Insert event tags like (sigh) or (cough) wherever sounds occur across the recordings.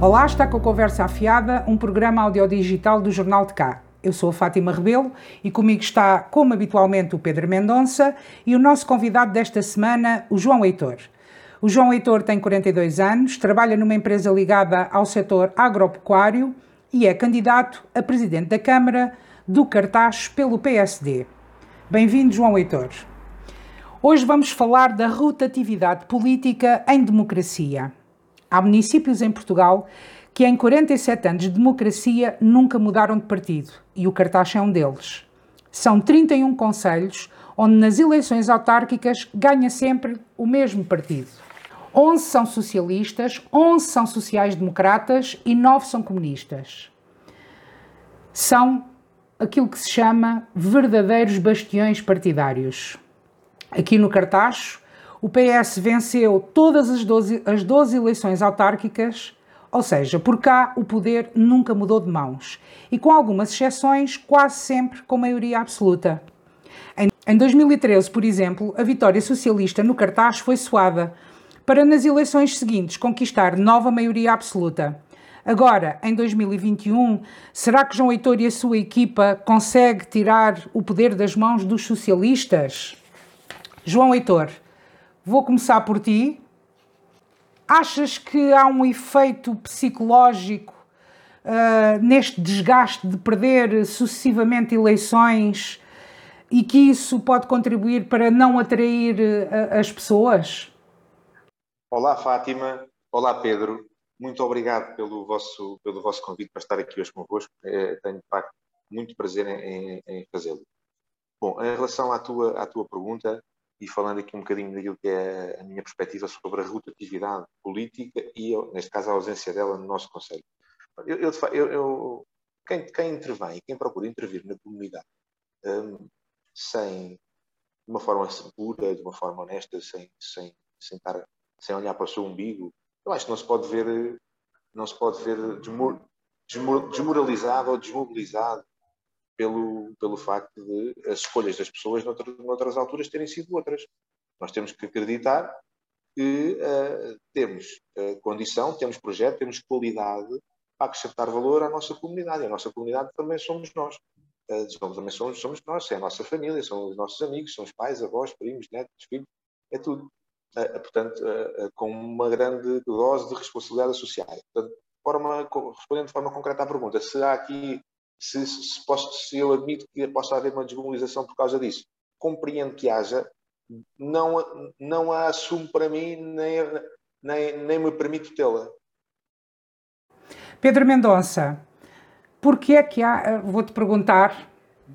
Olá, está com a Conversa Afiada, um programa audiodigital do Jornal de Cá. Eu sou a Fátima Rebelo e comigo está, como habitualmente, o Pedro Mendonça e o nosso convidado desta semana, o João Heitor. O João Heitor tem 42 anos, trabalha numa empresa ligada ao setor agropecuário e é candidato a presidente da Câmara do Cartaz pelo PSD. Bem-vindo, João Heitor. Hoje vamos falar da rotatividade política em democracia. Há municípios em Portugal que em 47 anos de democracia nunca mudaram de partido e o Cartaz é um deles. São 31 conselhos onde nas eleições autárquicas ganha sempre o mesmo partido. 11 são socialistas, 11 são sociais-democratas e 9 são comunistas. São aquilo que se chama verdadeiros bastiões partidários. Aqui no Cartaz, o PS venceu todas as 12, as 12 eleições autárquicas, ou seja, por cá o poder nunca mudou de mãos e, com algumas exceções, quase sempre com maioria absoluta. Em, em 2013, por exemplo, a vitória socialista no cartaz foi suada, para nas eleições seguintes conquistar nova maioria absoluta. Agora, em 2021, será que João Heitor e a sua equipa conseguem tirar o poder das mãos dos socialistas? João Heitor, Vou começar por ti. Achas que há um efeito psicológico uh, neste desgaste de perder sucessivamente eleições e que isso pode contribuir para não atrair uh, as pessoas? Olá, Fátima. Olá, Pedro. Muito obrigado pelo vosso, pelo vosso convite para estar aqui hoje convosco. É, tenho, de facto, muito prazer em, em fazê-lo. Bom, em relação à tua, à tua pergunta, e falando aqui um bocadinho daquilo que é a minha perspectiva sobre a rotatividade política e, neste caso, a ausência dela no nosso Conselho. Eu, eu, eu, quem, quem, intervém, quem procura intervir na comunidade um, sem, de uma forma segura, de uma forma honesta, sem, sem, sem, estar, sem olhar para o seu umbigo, eu acho que não se pode ver, não se pode ver desmor, desmor, desmoralizado ou desmobilizado pelo, pelo facto de as escolhas das pessoas noutras, noutras alturas terem sido outras. Nós temos que acreditar que uh, temos uh, condição, temos projeto, temos qualidade para acrescentar valor à nossa comunidade. A nossa comunidade também somos nós. Uh, somos, também somos, somos nós, é a nossa família, são os nossos amigos, são os pais, avós, primos, netos, filhos, é tudo. portanto, com uma grande dose de responsabilidade associada. Portanto, forma, respondendo de forma concreta à pergunta, se há aqui se, se, posso, se eu admito que possa haver uma desmobilização por causa disso. Compreendo que haja, não, não a assumo para mim, nem, nem, nem me permito tê-la. Pedro Mendonça, porquê é que há, vou-te perguntar,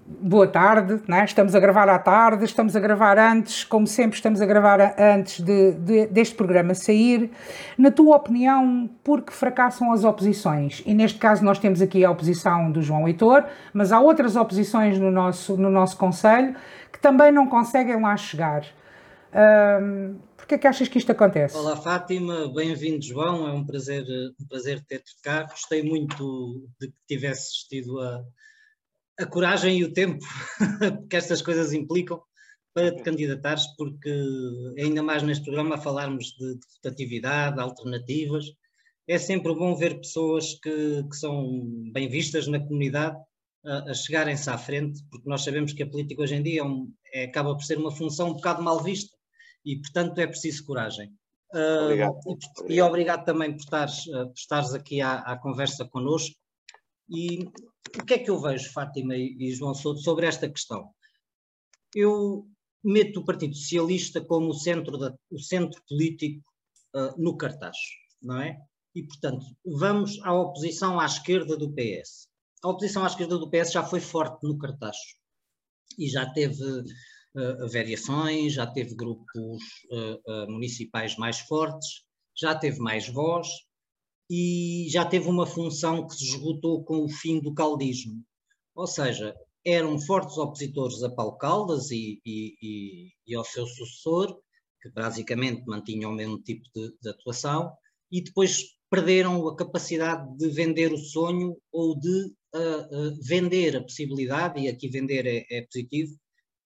boa tarde, é? estamos a gravar à tarde, estamos a gravar antes, como sempre estamos a gravar antes de, de, deste programa sair. Na tua opinião, por que fracassam as oposições? E neste caso nós temos aqui a oposição do João Heitor, mas há outras oposições no nosso, no nosso Conselho que também não conseguem lá chegar. Um, Porquê é que achas que isto acontece? Olá Fátima, bem-vindo João, é um prazer, um prazer ter-te cá. Gostei muito de que tivesses tido a, a coragem e o tempo (laughs) que estas coisas implicam para te candidatares, porque ainda mais neste programa falarmos de, de rotatividade, alternativas, é sempre bom ver pessoas que, que são bem vistas na comunidade a, a chegarem-se à frente, porque nós sabemos que a política hoje em dia é um, é, acaba por ser uma função um bocado mal vista e, portanto, é preciso coragem. Obrigado. Uh, e, e, obrigado também por estares, uh, por estares aqui à, à conversa connosco. E o que é que eu vejo, Fátima e João Souto, sobre esta questão? Eu meto o Partido Socialista como o centro, da, o centro político uh, no cartaz, não é? E, portanto, vamos à oposição à esquerda do PS. A oposição à esquerda do PS já foi forte no cartaz e já teve uh, variações, já teve grupos uh, municipais mais fortes, já teve mais voz, e já teve uma função que se esgotou com o fim do caldismo. Ou seja, eram fortes opositores a Paulo Caldas e, e, e, e ao seu sucessor, que basicamente mantinham o mesmo tipo de, de, atuação, e depois perderam a capacidade de vender o sonho ou de uh, uh, vender a possibilidade, e aqui vender é, é positivo,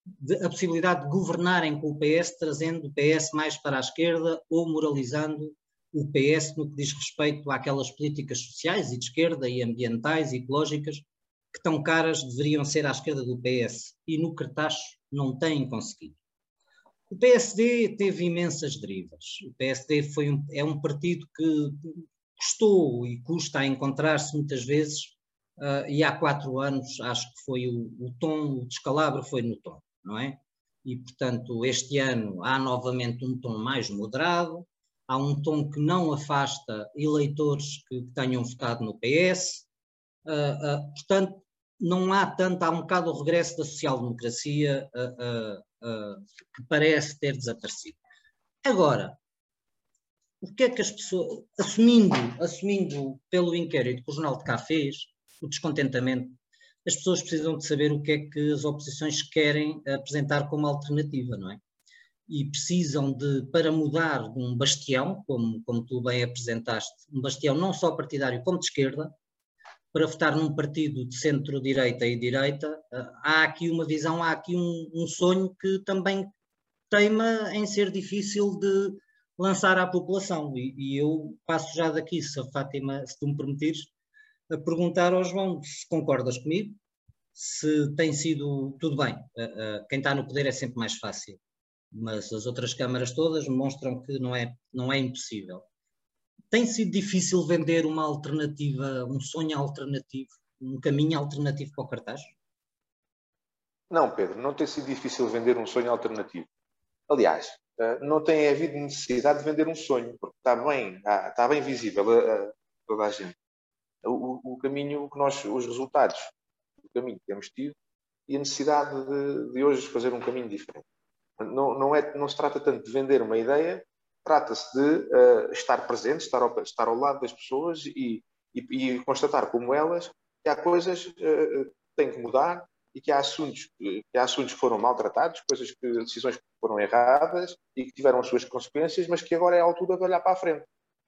de, a possibilidade de governarem com o PS, trazendo o PS mais para a esquerda ou moralizando o PS no que diz respeito àquelas políticas sociais e de esquerda e ambientais e ecológicas que tão caras deveriam ser à esquerda do PS e no cartaz não têm conseguido. O PSD teve imensas derivas. O PSD foi um, é um partido que custou e custa a encontrar-se muitas vezes, uh, e há quatro anos acho que foi o, o tom, o descalabro foi no tom, não é? E, portanto, este ano há novamente um tom mais moderado, há um tom que não afasta eleitores que, que tenham votado no PS, uh, uh, portanto, não há tanto, há um bocado o regresso da social-democracia uh, que parece ter desaparecido. Agora, o que é que as pessoas, assumindo, assumindo pelo inquérito que o Jornal de Cá fez, o descontentamento, as pessoas precisam de saber o que é que as oposições querem apresentar como alternativa, não é? E precisam de, para mudar de um bastião, como, como tu bem apresentaste, um bastião não só partidário como de esquerda, para votar num partido de centro-direita e direita, há aqui uma visão, há aqui um, um sonho que também teima em ser difícil de lançar à população. E, e, eu passo já daqui, se a Fátima, se tu me permitires, a perguntar ao João se concordas comigo, se tem sido tudo bem. Uh, uh, quem está no poder é sempre mais fácil, mas as outras câmaras todas mostram que não é, não é impossível. Tem sido difícil vender uma alternativa, um sonho alternativo, um caminho alternativo para o cartaz? Não, Pedro, não tem sido difícil vender um sonho alternativo. Aliás, eh, não tem havido necessidade de vender um sonho, porque está bem, está bem visível a, a toda a gente o, o, caminho que nós, os resultados do caminho que temos tido e a necessidade de, de hoje fazer um caminho diferente. Não, não, é, não se trata tanto de vender uma ideia, trata-se de uh, estar presente, estar ao, estar ao lado das pessoas e, e, e constatar como elas que há coisas uh, que têm que mudar e que há assuntos que há assuntos que foram maltratados, coisas que decisões que foram erradas e que tiveram as suas consequências, mas que agora é a altura de olhar para a frente.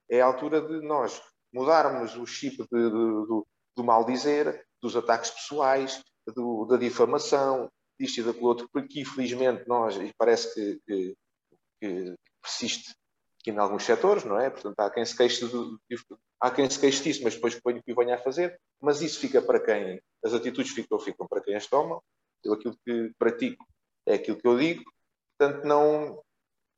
É a altura de nós mudarmos o chip de, de, do, do mal dizer, dos ataques pessoais, do, da difamação, disto e outro, porque infelizmente nós, e parece que, que, que, persiste aqui em alguns setores, não é? Portanto, há quem se queixe, há quem se queixe disso, mas depois põe o que venha a fazer, mas isso fica para quem, as atitudes ficam, ficam para quem as toma, eu aquilo que pratico é aquilo que eu digo, portanto não,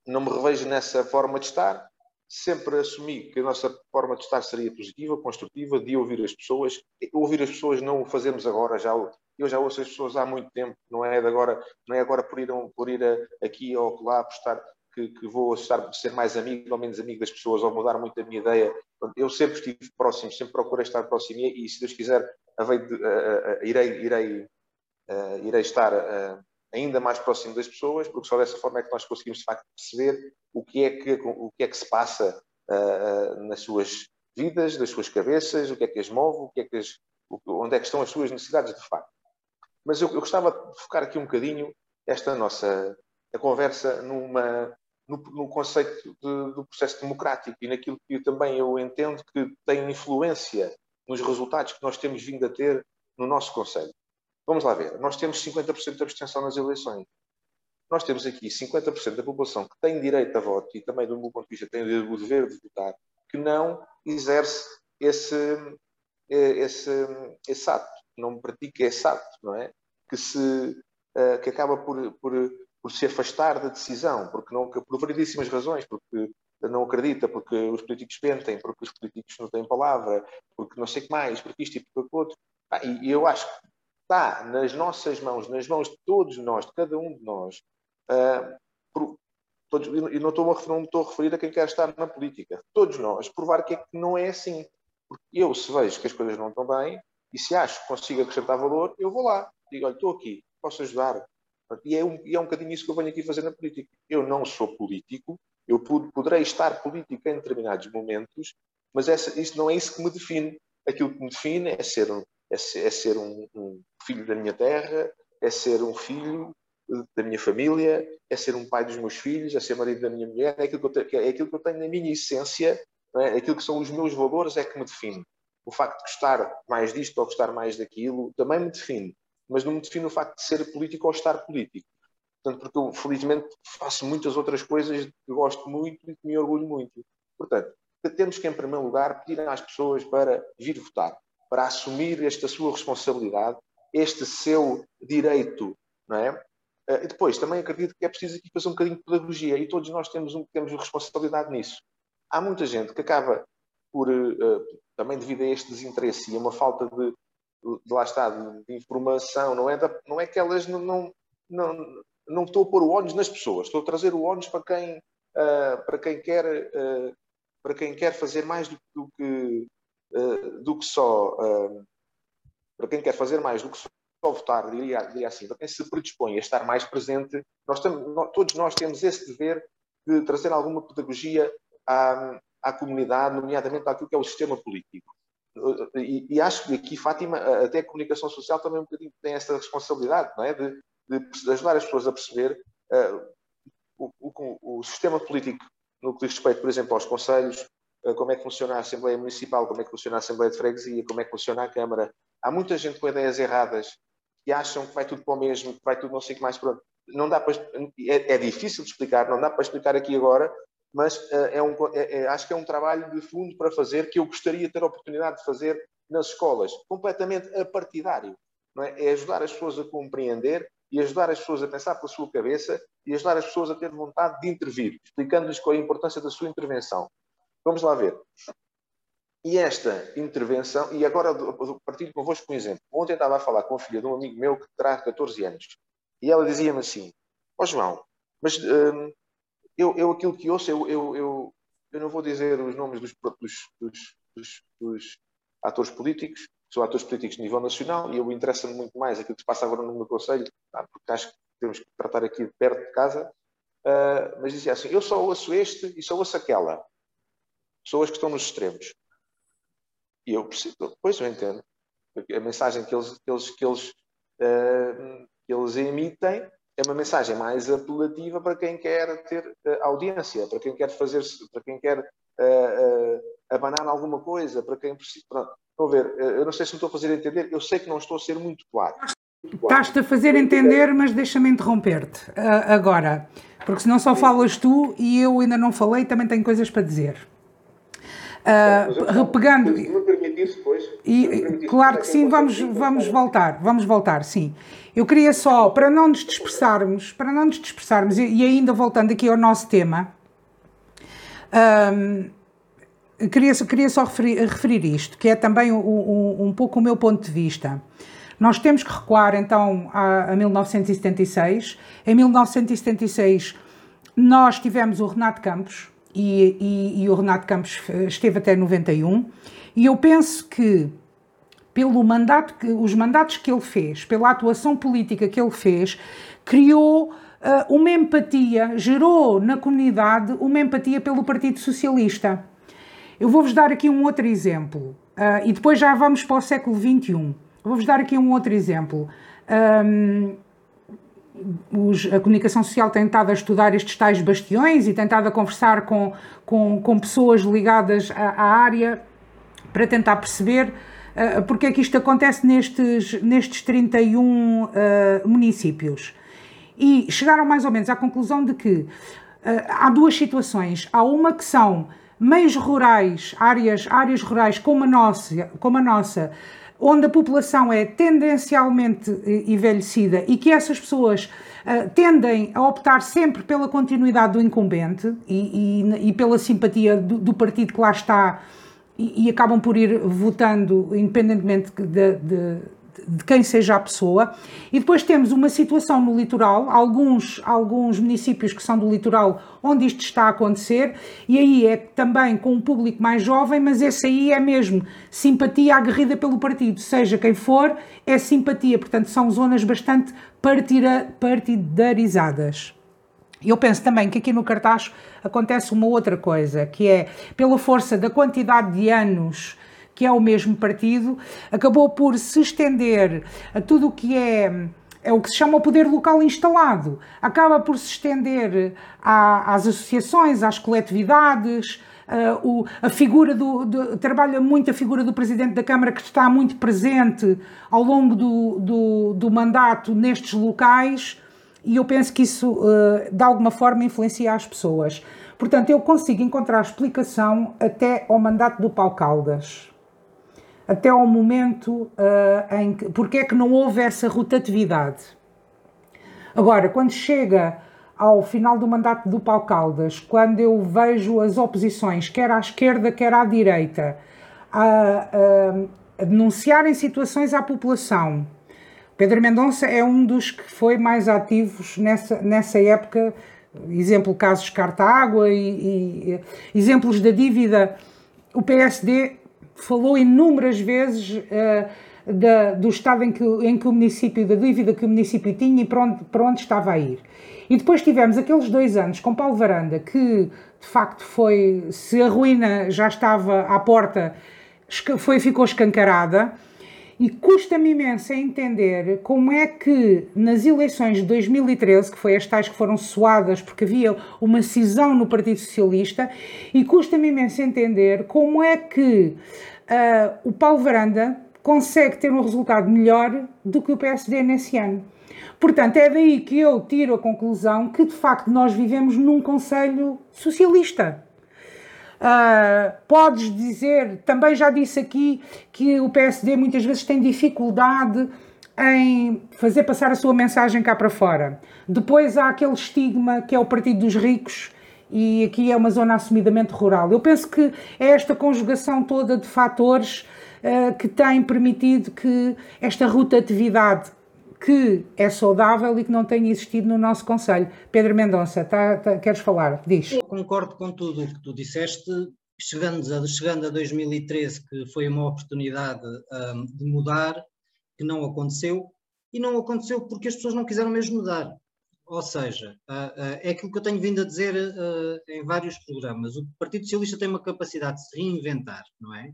não me revejo nessa forma de estar, sempre assumi que a nossa forma de estar seria positiva, construtiva, de ouvir as pessoas. Ouvir as pessoas não o fazemos agora, já eu já ouço as pessoas há muito tempo, não é agora, não é agora por ir, por ir aqui ou lá, por estar que, que, vou estar, ser mais amigo ou menos amigo das pessoas, ou mudar muito a minha ideia. Eu sempre estive próximo, sempre procurei estar próximo e, se Deus quiser, irei, irei, irei estar ainda mais próximo das pessoas, porque só dessa forma é que nós conseguimos de facto perceber o que é que, o que, é que se passa nas suas vidas, das suas cabeças, o que é que as move, o que é que as, onde é que estão as suas necessidades de facto. Mas eu, eu gostava de focar aqui um bocadinho esta nossa a conversa numa, no, no conceito de, do processo democrático e naquilo que também eu entendo que tem influência nos resultados que nós temos vindo a ter no nosso Conselho. Vamos lá ver. Nós temos 50% de abstenção nas eleições. Nós temos aqui 50% da população que tem direito a voto e também, do meu ponto de vista, tem o dever de votar, que não exerce esse, esse, esse ato, não pratica esse ato, não é? Que, se, eh, que acaba por, por, por se afastar da decisão, porque não, por variedíssimas razões, porque não acredita, porque os políticos mentem, porque os políticos não têm palavra, porque não sei o que mais, porque isto e porque outro. Ah, e eu acho que está nas nossas mãos, nas mãos de todos nós, de cada um de nós, uh, por, todos, e não estou, a, não estou a referir a quem quer estar na política, todos nós, provar que, é que não é assim. Porque eu, se vejo que as coisas não estão bem, e se acho que consigo acrescentar valor, eu vou lá. Digo, olha, estou aqui, posso ajudar. E é, um, e é um bocadinho isso que eu venho aqui fazer na política. Eu não sou político, eu poderei estar político em determinados momentos, mas essa, isso não é isso que me define. Aquilo que me define é ser é ser, é ser um, um, filho da minha terra, é ser um filho da minha família, é ser um pai dos meus filhos, é ser marido da minha mulher, é aquilo que eu, tenho, é aquilo que eu tenho na minha essência, é? aquilo que são os meus valores é que me define. O facto de gostar mais disto ou gostar mais daquilo também me define, mas não me define o facto de ser político ou estar político. Portanto, porque eu, felizmente, faço muitas outras coisas que gosto muito e que me orgulho muito. Portanto, temos que, em primeiro lugar, pedir às pessoas para vir votar, para assumir esta sua responsabilidade, este seu direito, não é? Eh, e depois, também acredito que é preciso aqui fazer um bocadinho de pedagogia e todos nós temos, um, temos responsabilidade nisso. Há muita gente que acaba por, uh, também devido a este desinteresse e a uma falta de, de lá está, de, de, informação, não é, da, não é que elas não, não, não, não estou a pôr o ónus nas pessoas, estou a trazer o ónus para quem, uh, para quem quer uh, para quem quer fazer mais do, do que do que só para quem quer fazer mais do que só votar, diria, diria assim, para quem se predispõe a estar mais presente, nós nós, todos nós temos esse dever de trazer alguma pedagogia à, à comunidade, nomeadamente àquilo que é o sistema político. E, e, acho que aqui, Fátima, até a comunicação social também um bocadinho tem essa responsabilidade, não é? De, de ajudar as pessoas a perceber uh, o, o, o, sistema político no que diz respeito, por exemplo, aos conselhos, uh, como é que funciona a Assembleia Municipal, como é que funciona a Assembleia de Freguesia, como é que funciona a Câmara. Há muita gente com ideias erradas que acham que vai tudo para o mesmo, que vai tudo não sei o que mais pronto. Não dá para, é, é, difícil de explicar, não dá para explicar aqui agora, mas uh, é um, é, é, acho que é um trabalho de fundo para fazer que eu gostaria de ter a oportunidade de fazer nas escolas, completamente apartidário. Não é? é ajudar as pessoas a compreender e ajudar as pessoas a pensar pela sua cabeça e ajudar as pessoas a ter vontade de intervir, explicando-lhes qual é a importância da sua intervenção. Vamos lá ver. E esta intervenção, e agora partilho convosco um exemplo. Ontem estava a falar com a filha de um amigo meu que terá 14 anos. E ela dizia-me assim: Ó oh, João, mas hum, eu, eu aquilo que ouço, eu, eu, eu, eu não vou dizer os nomes dos, dos, dos, dos atores políticos, são atores políticos de nível nacional e eu interessa-me muito mais aquilo que se passa agora no meu conselho, tá? porque acho que temos que tratar aqui perto de casa. Uh, mas dizia assim: eu só ouço este e só ouço aquela. Pessoas que estão nos extremos. E eu percebo, pois eu entendo. A mensagem que eles, que eles, que eles, uh, que eles emitem é uma mensagem mais apelativa para quem quer ter uh, audiência, para quem quer fazer, para quem quer uh, abanar alguma coisa, para quem precisa. Estão a ver, eu não sei se me estou a fazer entender, eu sei que não estou a ser muito claro. Estás-te a fazer entender, mas deixa-me interromper-te agora, porque senão só falas tu e eu ainda não falei, também tenho coisas para dizer. Uh, pegando. Depois. E, claro que sim, vamos, vamos voltar, vamos voltar, sim. Eu queria só, para não nos dispersarmos, para não nos dispersarmos, e, ainda voltando aqui ao nosso tema, queria, queria só referir, referir, isto, que é também um, um, um, pouco o meu ponto de vista. Nós temos que recuar então a, a 1976. Em 1976 nós tivemos o Renato Campos, e, e, e, o Renato Campos esteve até 91, e eu penso que pelo mandato que os mandatos que ele fez, pela atuação política que ele fez, criou uh, uma empatia, gerou na comunidade uma empatia pelo Partido Socialista. Eu vou-vos dar aqui um outro exemplo, uh, e depois já vamos para o século XXI. Vou-vos dar aqui um outro exemplo. Um, os, a comunicação social tem estado a estudar estes tais bastiões e tentado a conversar com, com, com pessoas ligadas à, à, área para tentar perceber uh, porque é que isto acontece nestes, nestes 31 uh, eh, municípios. E chegaram mais ou menos à conclusão de que uh, há duas situações. Há uma que são meios rurais, áreas, áreas rurais como a nossa, como a nossa onde a população é tendencialmente envelhecida e que essas pessoas uh, tendem a optar sempre pela continuidade do incumbente e, e, e pela simpatia do, do, partido que lá está e, acabam por ir votando independentemente de, de de quem seja a pessoa. E depois temos uma situação no litoral, alguns, alguns municípios que são do litoral onde isto está a acontecer, e aí é também com um público mais jovem, mas esse aí é mesmo simpatia aguerrida pelo partido, seja quem for, é simpatia, portanto são zonas bastante partida, partidarizadas. Eu penso também que aqui no Cartacho acontece uma outra coisa, que é pela força da quantidade de anos que é o mesmo partido, acabou por se estender a tudo o que é é o que se chama o poder local instalado. Acaba por se estender à, às associações, às coletividades. O, a figura do, do, trabalha muito a figura do presidente da Câmara que está muito presente ao longo do, do, do mandato nestes locais e eu penso que isso, de alguma forma, influencia as pessoas. Portanto, eu consigo encontrar explicação até ao mandato do Paulo Caldas. Até ao momento em que. Porque é que não houve essa rotatividade? Agora, quando chega ao final do mandato do Paulo Caldas, quando eu vejo as oposições, quer à esquerda, quer à direita, a, a, a denunciarem situações à população, Pedro Mendonça é um dos que foi mais ativos nessa, nessa época, exemplo casos Carta-Água e, e, exemplos da dívida. O PSD falou inúmeras vezes uh, da, do estado em que, em que o município, da dívida que o município tinha e para onde, para onde estava a ir. E depois tivemos aqueles dois anos com Paulo Varanda, que de facto foi, se a ruína já estava à porta, foi, ficou escancarada. E custa-me imenso entender como é que nas eleições de 2013, que foi as tais que foram suadas porque havia uma cisão no Partido Socialista, e custa-me imenso entender como é que uh, o Paulo Varanda consegue ter um resultado melhor do que o PSD nesse ano. Portanto, é daí que eu tiro a conclusão que, de facto, nós vivemos num Conselho socialista. Uh, podes dizer, também já disse aqui, que o PSD muitas vezes tem dificuldade em fazer passar a sua mensagem cá para fora. Depois há aquele estigma que é o Partido dos Ricos e aqui é uma zona assumidamente rural. Eu penso que é esta conjugação toda de fatores uh, que tem permitido que esta rotatividade que é saudável e que não tem existido no nosso Conselho. Pedro Mendonça, tá, tá, queres falar? Diz. Eu concordo com tudo o que tu disseste. Chegando a, chegando a 2013, que foi uma oportunidade um, de mudar, que não aconteceu, e não aconteceu porque as pessoas não quiseram mesmo mudar. Ou seja, uh, uh, é aquilo que eu tenho vindo a dizer uh, em vários programas. O Partido Socialista tem uma capacidade de se reinventar, não é?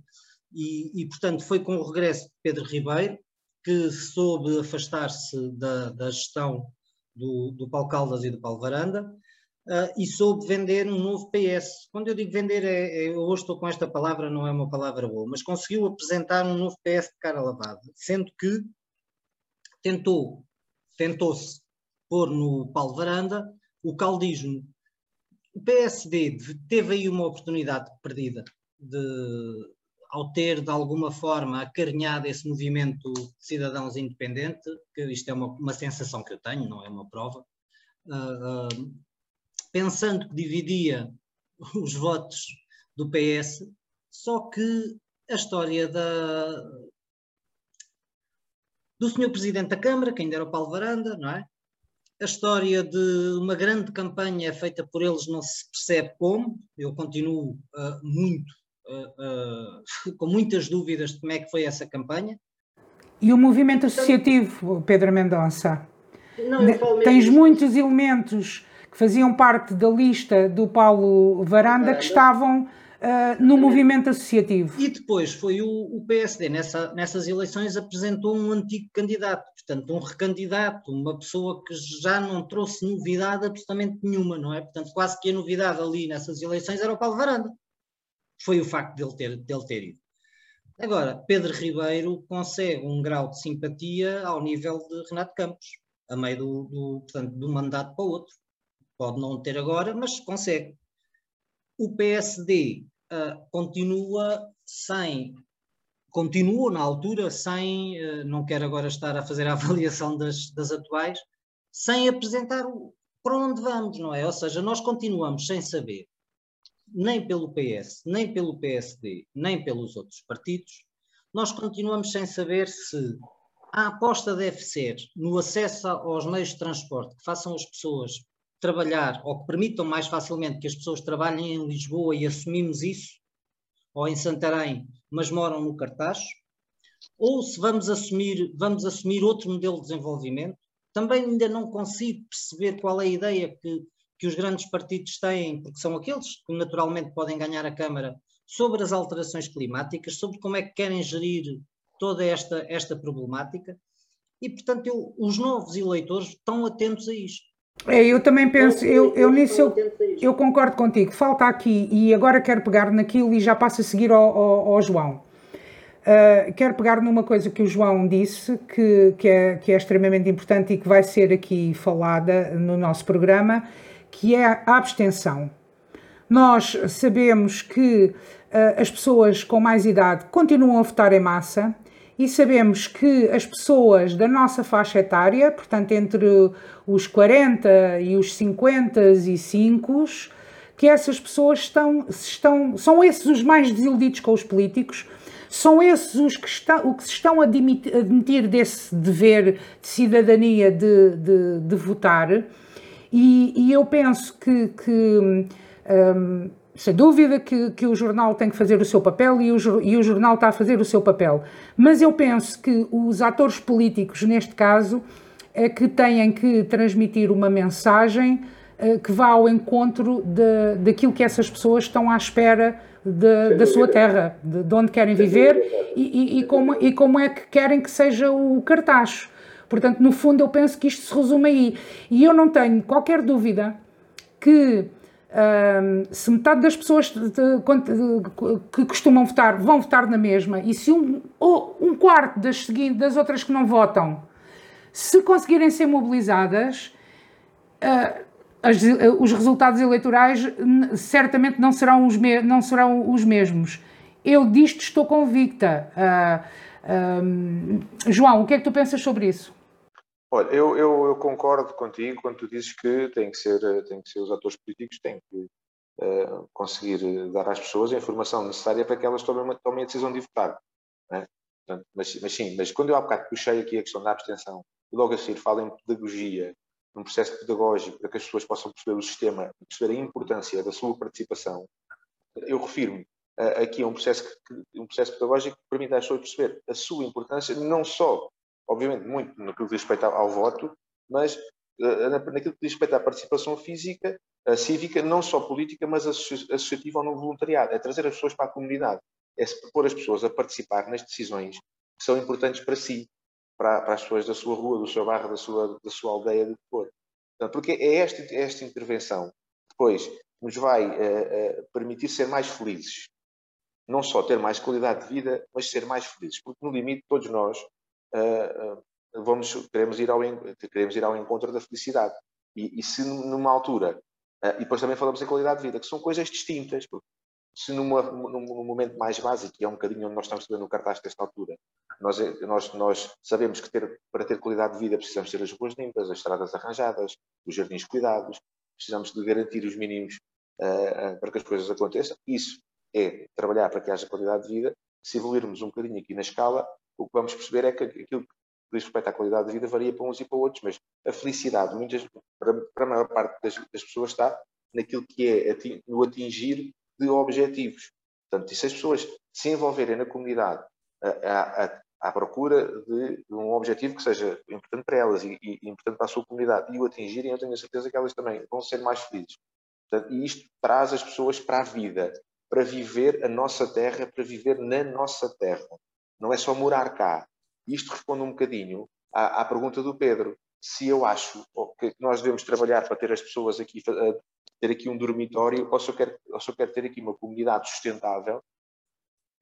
E, e, portanto, foi com o regresso de Pedro Ribeiro que soube afastar-se da, da, gestão do, do Paulo Caldas e do Paulo Varanda uh, e soube vender um novo PS. Quando eu digo vender, é, é, eu hoje estou com esta palavra, não é uma palavra boa, mas conseguiu apresentar um novo PS de cara lavada, sendo que tentou, tentou-se pôr no Paulo Varanda o caldismo. O PSD teve aí uma oportunidade perdida de, ao ter de alguma forma acarinhado esse movimento de cidadãos independente, que isto é uma, uma sensação que eu tenho, não é uma prova, uh, uh, pensando que dividia (laughs) os votos do PS, só que a história da, do senhor Presidente da Câmara, que ainda era o Paulo Varanda, não é? A história de uma grande campanha feita por eles não se percebe como, eu continuo uh, muito uh, (laughs) com muitas dúvidas de como é que foi essa campanha. E o movimento associativo, Pedro Mendonça? Não, Tens muitos elementos que faziam parte da lista do Paulo Varanda que estavam Uh, no movimento associativo. E depois foi o, o PSD, nessa, nessas eleições, apresentou um antigo candidato, portanto, um recandidato, uma pessoa que já não trouxe novidade absolutamente nenhuma, não é? Portanto, quase que a novidade ali nessas eleições era o Paulo Varanda foi o facto dele ter, dele ter ido. Agora, Pedro Ribeiro consegue um grau de simpatia ao nível de Renato Campos, a meio do, do, portanto, de um mandato para o outro. Pode não ter agora, mas consegue. O PSD uh, ah, continua sem, continuou na altura sem, uh, não quero agora estar a fazer a (laughs) avaliação das, das atuais, sem apresentar o, para onde vamos, não é? Ou seja, nós continuamos sem saber nem pelo PS, nem pelo PSD, nem pelos outros partidos, nós continuamos sem saber se a aposta deve ser no acesso aos meios de transporte que façam as pessoas trabalhar ou que permitam mais facilmente que as pessoas trabalhem em Lisboa e assumimos isso, ou em Santarém, mas moram no Cartaz, ou se vamos assumir, vamos assumir outro modelo de desenvolvimento. Também ainda não consigo perceber qual é a ideia que que os grandes partidos têm, porque são aqueles que naturalmente podem ganhar a Câmara, sobre as alterações climáticas, sobre como é que querem gerir toda esta, esta problemática. E, portanto, eu, os novos eleitores estão atentos a isto. É, eu também penso, eu, eu nisso eu, eu, concordo contigo. Falta aqui, e agora quero pegar naquilo e já passo a seguir ao, ao, ao João. Uh, quero pegar numa coisa que o João disse, que, que, é, que é extremamente importante e que vai ser aqui falada no nosso programa, que é a abstenção. Nós sabemos que uh, as pessoas com mais idade continuam a votar em massa e sabemos que as pessoas da nossa faixa etária, portanto entre os 40 e os 55, que essas pessoas estão, estão são esses os mais desiludidos com os políticos, são esses os que, estão, o que se estão a admitir desse dever de cidadania de, de, de votar, e, e, eu penso que, que um, sem dúvida que, que, o jornal tem que fazer o seu papel e o, e o, jornal está a fazer o seu papel. Mas eu penso que os atores políticos, neste caso, é que têm que transmitir uma mensagem uh, que vá ao encontro de, daquilo que essas pessoas estão à espera de, da sua terra, de, de onde querem viver e, e, e, como, e como é que querem que seja o cartaz. Portanto, no fundo, eu penso que isto se resume aí. E eu não tenho qualquer dúvida que um, se metade das pessoas de, de, de, que costumam votar vão votar na mesma, e se um, ou um quarto das, das outras que não votam, se conseguirem ser mobilizadas, uh, as, uh, os resultados eleitorais certamente não serão os, não serão os mesmos. Eu disto estou convicta. Uh, João, o que é que tu pensas sobre isso? Olha, eu, eu, eu, concordo contigo quando tu dizes que tem que ser, tem que ser os atores políticos têm que uh, conseguir dar às pessoas a informação necessária para que elas tomem, tomem a decisão de votar. Né? Portanto, mas, mas, sim, mas quando eu há bocado puxei aqui a questão da abstenção logo a seguir falo em pedagogia, num processo pedagógico para que as pessoas possam perceber o sistema perceber a importância da sua participação, eu refiro-me uh, aqui a um processo, que, um processo pedagógico que permite às pessoas perceber a sua importância não só obviamente, muito no que diz respeito ao voto, mas uh, naquilo que diz respeito à participação física, a cívica, não só política, mas associativa ou no voluntariado. É trazer as pessoas para a comunidade. É pôr as pessoas a participar nas decisões que são importantes para si, para, para as pessoas da sua rua, do seu bairro, da sua, da sua aldeia, de que for. Porque é esta, é esta intervenção depois nos vai uh, uh, permitir ser mais felizes. Não só ter mais qualidade de vida, mas ser mais felizes. Porque, no limite, todos nós vamos, queremos, ir ao, queremos ir ao encontro da felicidade. E, e se numa altura, uh, e depois também falamos em qualidade de vida, que são coisas distintas, se numa, num, num, momento mais básico, e é um bocadinho onde nós estamos vendo no cartaz desta altura, nós, nós, nós sabemos que ter, para ter qualidade de vida precisamos ter as ruas limpas, as estradas arranjadas, os jardins cuidados, precisamos de garantir os mínimos uh, uh, para que as coisas aconteçam. Isso é trabalhar para que haja qualidade de vida. Se evoluirmos um bocadinho aqui na escala, o que vamos perceber é que aquilo que diz respeito à qualidade de vida varia para uns e para outros, mas a felicidade, muitas, para, para a maior parte das, das, pessoas, está naquilo que é no atingir de objetivos. Portanto, e se as pessoas se envolverem na comunidade à, à, à procura de, um objetivo que seja importante para elas e, e, importante para a sua comunidade e o atingirem, eu tenho a certeza que elas também vão ser mais felizes. Portanto, e isto traz as pessoas para a vida, para viver a nossa terra, para viver na nossa terra não é só morar cá. Isto responde um bocadinho à, à pergunta do Pedro. Se eu acho que nós devemos trabalhar para ter as pessoas aqui, ter aqui um dormitório, ou se eu quero, se eu quero ter aqui uma comunidade sustentável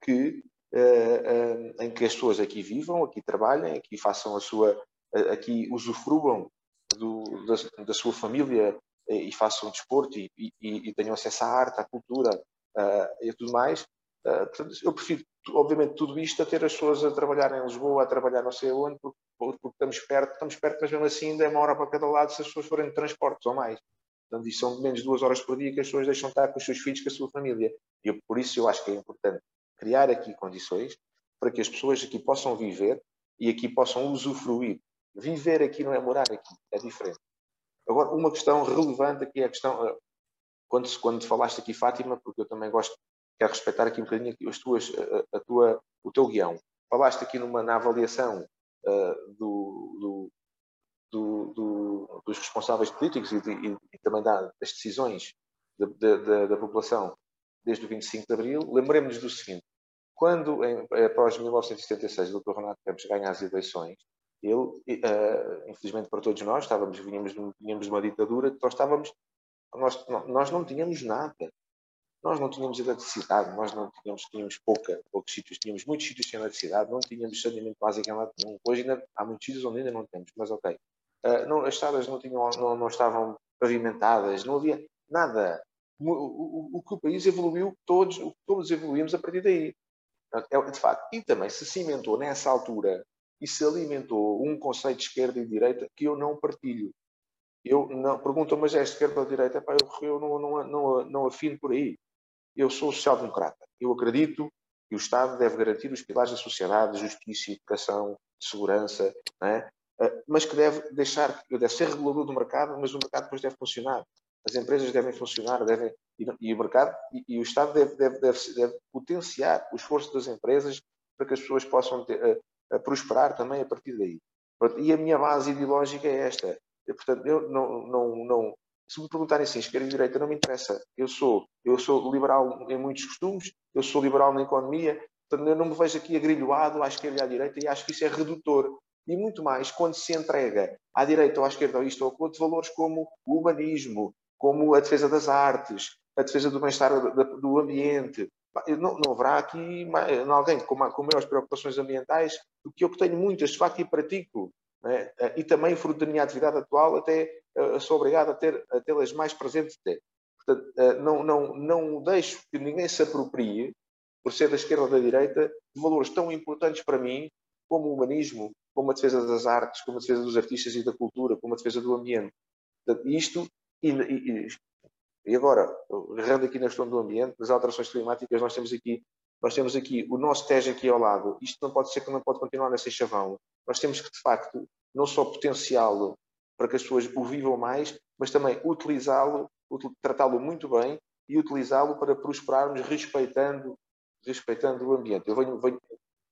que, uh, uh, em que as pessoas aqui vivam, aqui trabalhem, aqui façam a sua, uh, aqui usufruam do, da, da, sua família e façam desporto e, e, e, tenham acesso à arte, à cultura e tudo mais, portanto, eu prefiro, obviamente, tudo isto a ter as pessoas a trabalhar em Lisboa, a trabalhar não sei onde, porque, porque estamos perto, estamos perto, mas mesmo assim ainda é uma hora para cada lado se as pessoas forem de transportes ou mais. Portanto, isso são menos de duas horas por dia que as pessoas deixam estar com os seus filhos, com a sua família. E por isso eu acho que é importante criar aqui condições para que as pessoas aqui possam viver e aqui possam usufruir. Viver aqui não é morar aqui, é diferente. Agora, uma questão relevante aqui é a questão, ah, quando, quando falaste aqui, Fátima, porque eu também gosto quero respeitar aqui um bocadinho as tuas, a, a tua, o teu guião. Falaste aqui numa, na avaliação uh, do, do, do, dos responsáveis políticos e, e, e também da, das decisões da população desde o 25 de Abril. Lembremos-nos do seguinte: quando, em, após 1976, o Dr. Renato Campos ganha as eleições, ele, uh, infelizmente para todos nós, estávamos, vinhamos, vinhamos de uma ditadura, nós estávamos, nós, nós não tínhamos nada nós não tínhamos eletricidade, nós não tínhamos, tínhamos pouca, poucos sítios, tínhamos muitos sítios sem eletricidade, não tínhamos saneamento básico em lado nenhum. Hoje ainda há muitos sítios onde ainda não temos, mas ok. Uh, não, as estradas não, tinham, não, não estavam pavimentadas, não havia nada. O, o, o, que o país evoluiu, todos, todos evoluímos a partir daí. É, de facto, e também se cimentou nessa altura e se alimentou um conceito de esquerda e direita que eu não partilho. Eu não pergunto, mas é esquerda ou direita? Epá, eu, eu não, não, não, não afino por aí. Eu sou social-democrata. Eu acredito que o Estado deve garantir os pilares da sociedade, justiça, educação, segurança, é? Ah, mas que deve deixar, deve ser regulador do mercado, mas o mercado depois deve funcionar. As empresas devem funcionar, devem, e, e o mercado e, e, o Estado deve, deve, deve, deve, potenciar o esforço das empresas para que as pessoas possam ter, a, a prosperar também a partir daí. E a minha base ideológica é esta. Portanto, eu não, não, não, se me perguntarem assim, esquerda e direita, não me interessa. Eu sou, eu sou liberal em muitos costumes, eu sou liberal na economia, portanto, eu não me vejo aqui agrilhoado à esquerda e à direita e acho que isso é redutor. E muito mais quando se entrega à direita ou à esquerda ou isto ou aquilo, valores como o humanismo, como a defesa das artes, a defesa do bem-estar do ambiente. Não, não haverá aqui alguém com, com maiores preocupações ambientais do que eu que tenho muitas, de facto, e pratico. É? E também, fruto da minha atividade atual, até uh, sou obrigado a, ter, a tê-las mais presentes até. Portanto, uh, não, não, não deixo que ninguém se aproprie, por ser da esquerda ou da direita, de valores tão importantes para mim, como o humanismo, como a defesa das artes, como a defesa dos artistas e da cultura, como a defesa do ambiente. Portanto, isto, e, e, e agora, agarrando aqui na questão do ambiente, das alterações climáticas, nós temos aqui nós temos aqui o nosso Tejo aqui ao lado. Isto não pode ser que não pode continuar ser chavão. Nós temos que, de facto, não só potenciá-lo para que as pessoas o vivam mais, mas também utilizá-lo, tratá-lo muito bem e utilizá-lo para prosperarmos respeitando, respeitando o ambiente. Eu venho, venho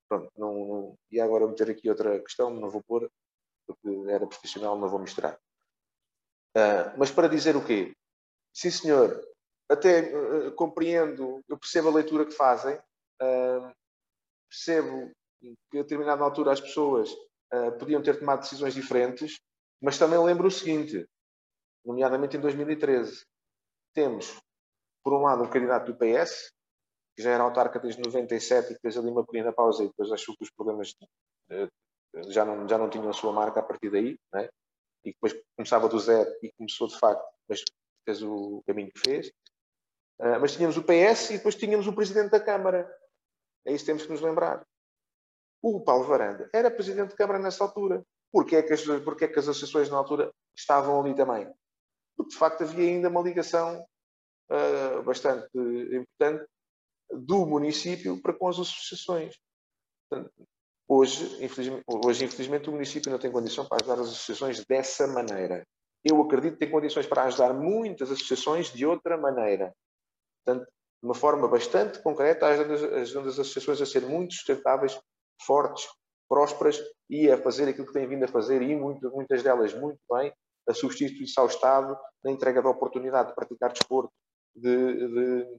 pronto, não, não, e agora meter aqui outra questão, não vou pôr, porque era profissional, não vou misturar. Uh, mas para dizer o quê? Sim, senhor, até uh, compreendo, eu percebo a leitura que fazem, uh, percebo que a determinada altura as pessoas podiam ter tomado decisões diferentes, mas também lembro o seguinte, nomeadamente em 2013, temos, por um lado, um candidato do PS, que já era autarca desde 97 e que fez ali uma pequena pausa e depois achou que os problemas uh, já, não, já não tinham a sua marca a partir daí, né? e depois começava do zero e começou de facto, mas fez o caminho que fez. Uh, mas tínhamos o PS e depois tínhamos o Presidente da Câmara. É isso que temos que nos lembrar. O Paulo Varanda era Presidente de Câmara nessa altura. Porquê é que as, é que as associações na altura estavam ali também? Porque, de facto, havia ainda uma ligação uh, bastante importante do município para com as associações. Portanto, hoje, infelizmente, hoje, infelizmente, o município não tem condição para ajudar as associações dessa maneira. Eu acredito que tem condições para ajudar muitas associações de outra maneira. Portanto, de uma forma bastante concreta, ajudando as associações a ser muito sustentáveis, fortes, prósperas e a fazer aquilo que têm vindo a fazer, e muito, muitas delas muito bem, a substituir-se ao Estado na entrega da oportunidade de praticar desporto, de, de,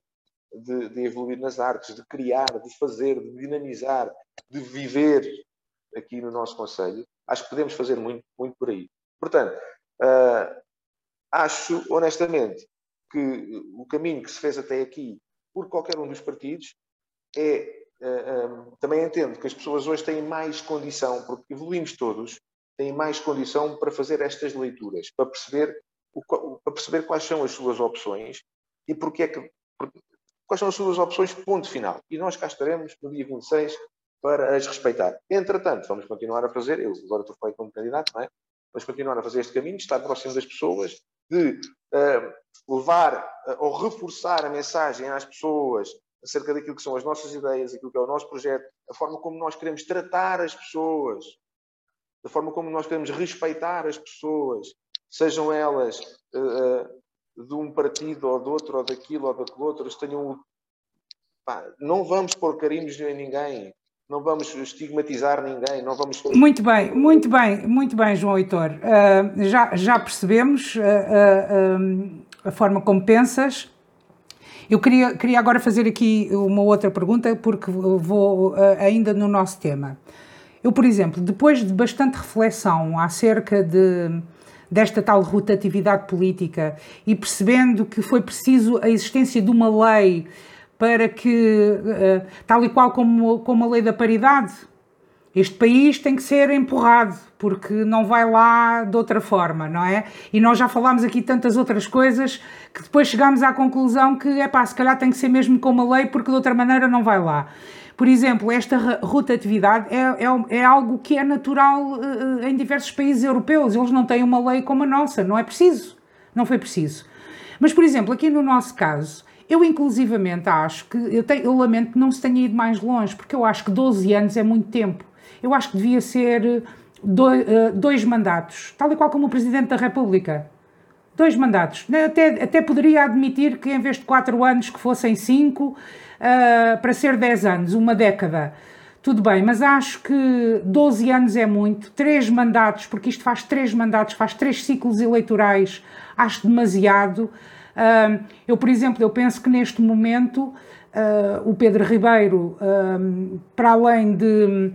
de, de, evoluir nas artes, de criar, de fazer, de dinamizar, de viver aqui no nosso Conselho. Acho que podemos fazer muito, muito por aí. Portanto, uh, acho honestamente que o caminho que se fez até aqui por qualquer um dos partidos é. Uh, um, também entendo que as pessoas hoje têm mais condição, porque evoluímos todos, têm mais condição para fazer estas leituras, para perceber, o, para perceber quais são as suas opções e porque é que, quais são as suas opções, ponto final. E nós cá estaremos no dia 26 para as respeitar. Entretanto, vamos continuar a fazer, eu agora estou feito como candidato, não é? Vamos continuar a fazer este caminho, estar próximo das pessoas, de uh, levar uh, ou reforçar a mensagem às pessoas acerca daquilo que são as nossas ideias, aquilo que é o nosso projeto, a forma como nós queremos tratar as pessoas, da forma como nós queremos respeitar as pessoas, sejam elas uh, de um partido ou de outro, ou daquilo ou daquele outro, tenham. Pá, não vamos pôr carinhos em ninguém não vamos estigmatizar ninguém, não vamos. Muito bem, muito bem, muito bem, João Heitor. Uh, já, já percebemos uh, uh, a forma como pensas. Eu queria, queria agora fazer aqui uma outra pergunta, porque vou ainda no nosso tema. Eu, por exemplo, depois de bastante reflexão acerca de, desta tal rotatividade política e percebendo que foi preciso a existência de uma lei para que, uh, tal e qual como, como a lei da paridade, este país tem que ser empurrado, porque não vai lá de outra forma, não é? E nós já falámos aqui tantas outras coisas que depois chegámos à conclusão que, é pá, se calhar tem que ser mesmo com uma lei, porque de outra maneira não vai lá. Por exemplo, esta rotatividade é, é, é algo que é natural uh, em diversos países europeus. Eles não têm uma lei como a nossa, não é preciso. Não foi preciso. Mas, por exemplo, aqui no nosso caso, eu inclusivamente acho que, eu, tenho, eu lamento que não se tenha ido mais longe, porque eu acho que 12 anos é muito tempo. Eu acho que devia ser dois, uh, dois mandatos, tal e qual como o Presidente da República. Dois mandatos. Até, até poderia admitir que em vez de quatro anos que fossem cinco, uh, para ser 10 anos, uma década. Tudo bem, mas acho que 12 anos é muito, três mandatos, porque isto faz três mandatos, faz três ciclos eleitorais, acho demasiado. Uh, eu, por exemplo, eu penso que neste momento uh, o Pedro Ribeiro, para além de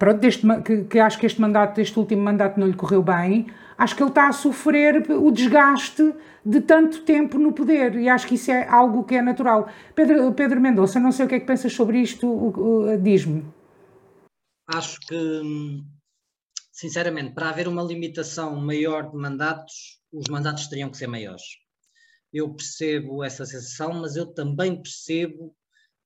pronto, deste, que, que, acho que este mandato, este último mandato não lhe correu bem, acho que ele está a sofrer o desgaste de tanto tempo no poder e acho que isso é algo que é natural. Pedro, Pedro Mendonça, não sei o que é que pensas sobre isto, diz-me. Acho que, sinceramente, para haver uma limitação maior de mandatos, os mandatos teriam que ser maiores. Eu percebo essa sensação, mas eu também percebo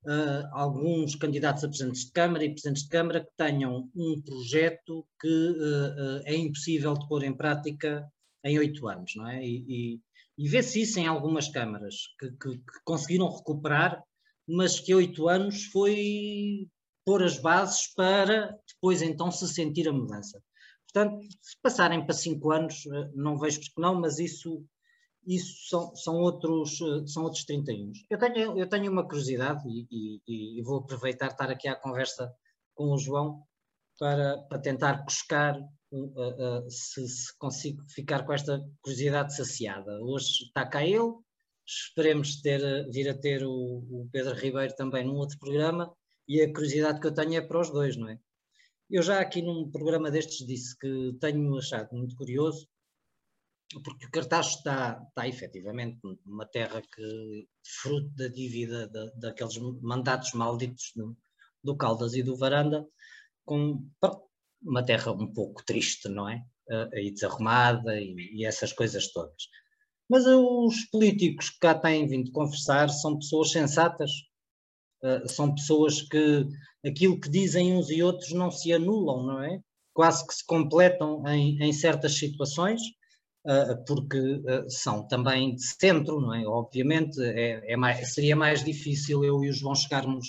uh, alguns candidatos a presidentes de Câmara e presidentes de Câmara que tenham um projeto que uh, uh, é impossível de pôr em prática em oito anos, não é? E, e vê-se isso em algumas câmaras que, que, que, conseguiram recuperar, mas que oito anos foi pôr as bases para depois então se sentir a mudança. Portanto, se passarem para cinco anos, não vejo que não, mas isso, isso são, são, outros, eh, são outros 31. Eu tenho, eu tenho uma curiosidade e, e, e vou aproveitar estar aqui à conversa com o João para, para tentar buscar uh, uh, se, se, consigo ficar com esta curiosidade saciada. Hoje está cá ele, esperemos ter, vir a ter o, o, Pedro Ribeiro também num outro programa e a curiosidade que eu tenho é para os dois, não é? Eu já aqui num programa destes disse que tenho achado muito curioso porque o Cartaz está, está efetivamente numa terra que, fruto da dívida da, daqueles mandatos malditos do, do Caldas e do Varanda, com uma terra um pouco triste, não é? Aí desarrumada e, e essas coisas todas. Mas os políticos que cá têm vindo conversar são pessoas sensatas, uh, são pessoas que aquilo que dizem uns e outros não se anulam, não é? Quase que se completam em, em certas situações, porque uh, são também de centro, não é? Obviamente é, é mais, seria mais difícil eu e o João chegarmos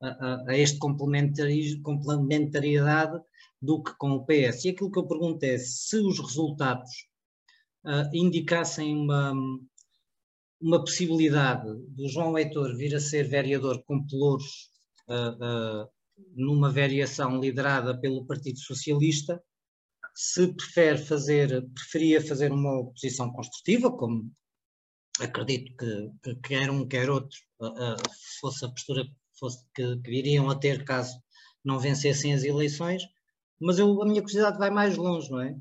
a, a, a este complementariedade do que com o PS. E aquilo que eu pergunto é se os resultados uh, indicassem uma, uma possibilidade do João Leitor vir a ser vereador com pelouros uh, uh, numa variação liderada pelo Partido Socialista, se prefere fazer, preferia fazer uma oposição construtiva, como acredito que, que quer um quer outro fosse a postura fosse, que, que viriam a ter caso não vencessem as eleições, mas eu, a minha curiosidade vai mais longe, não é?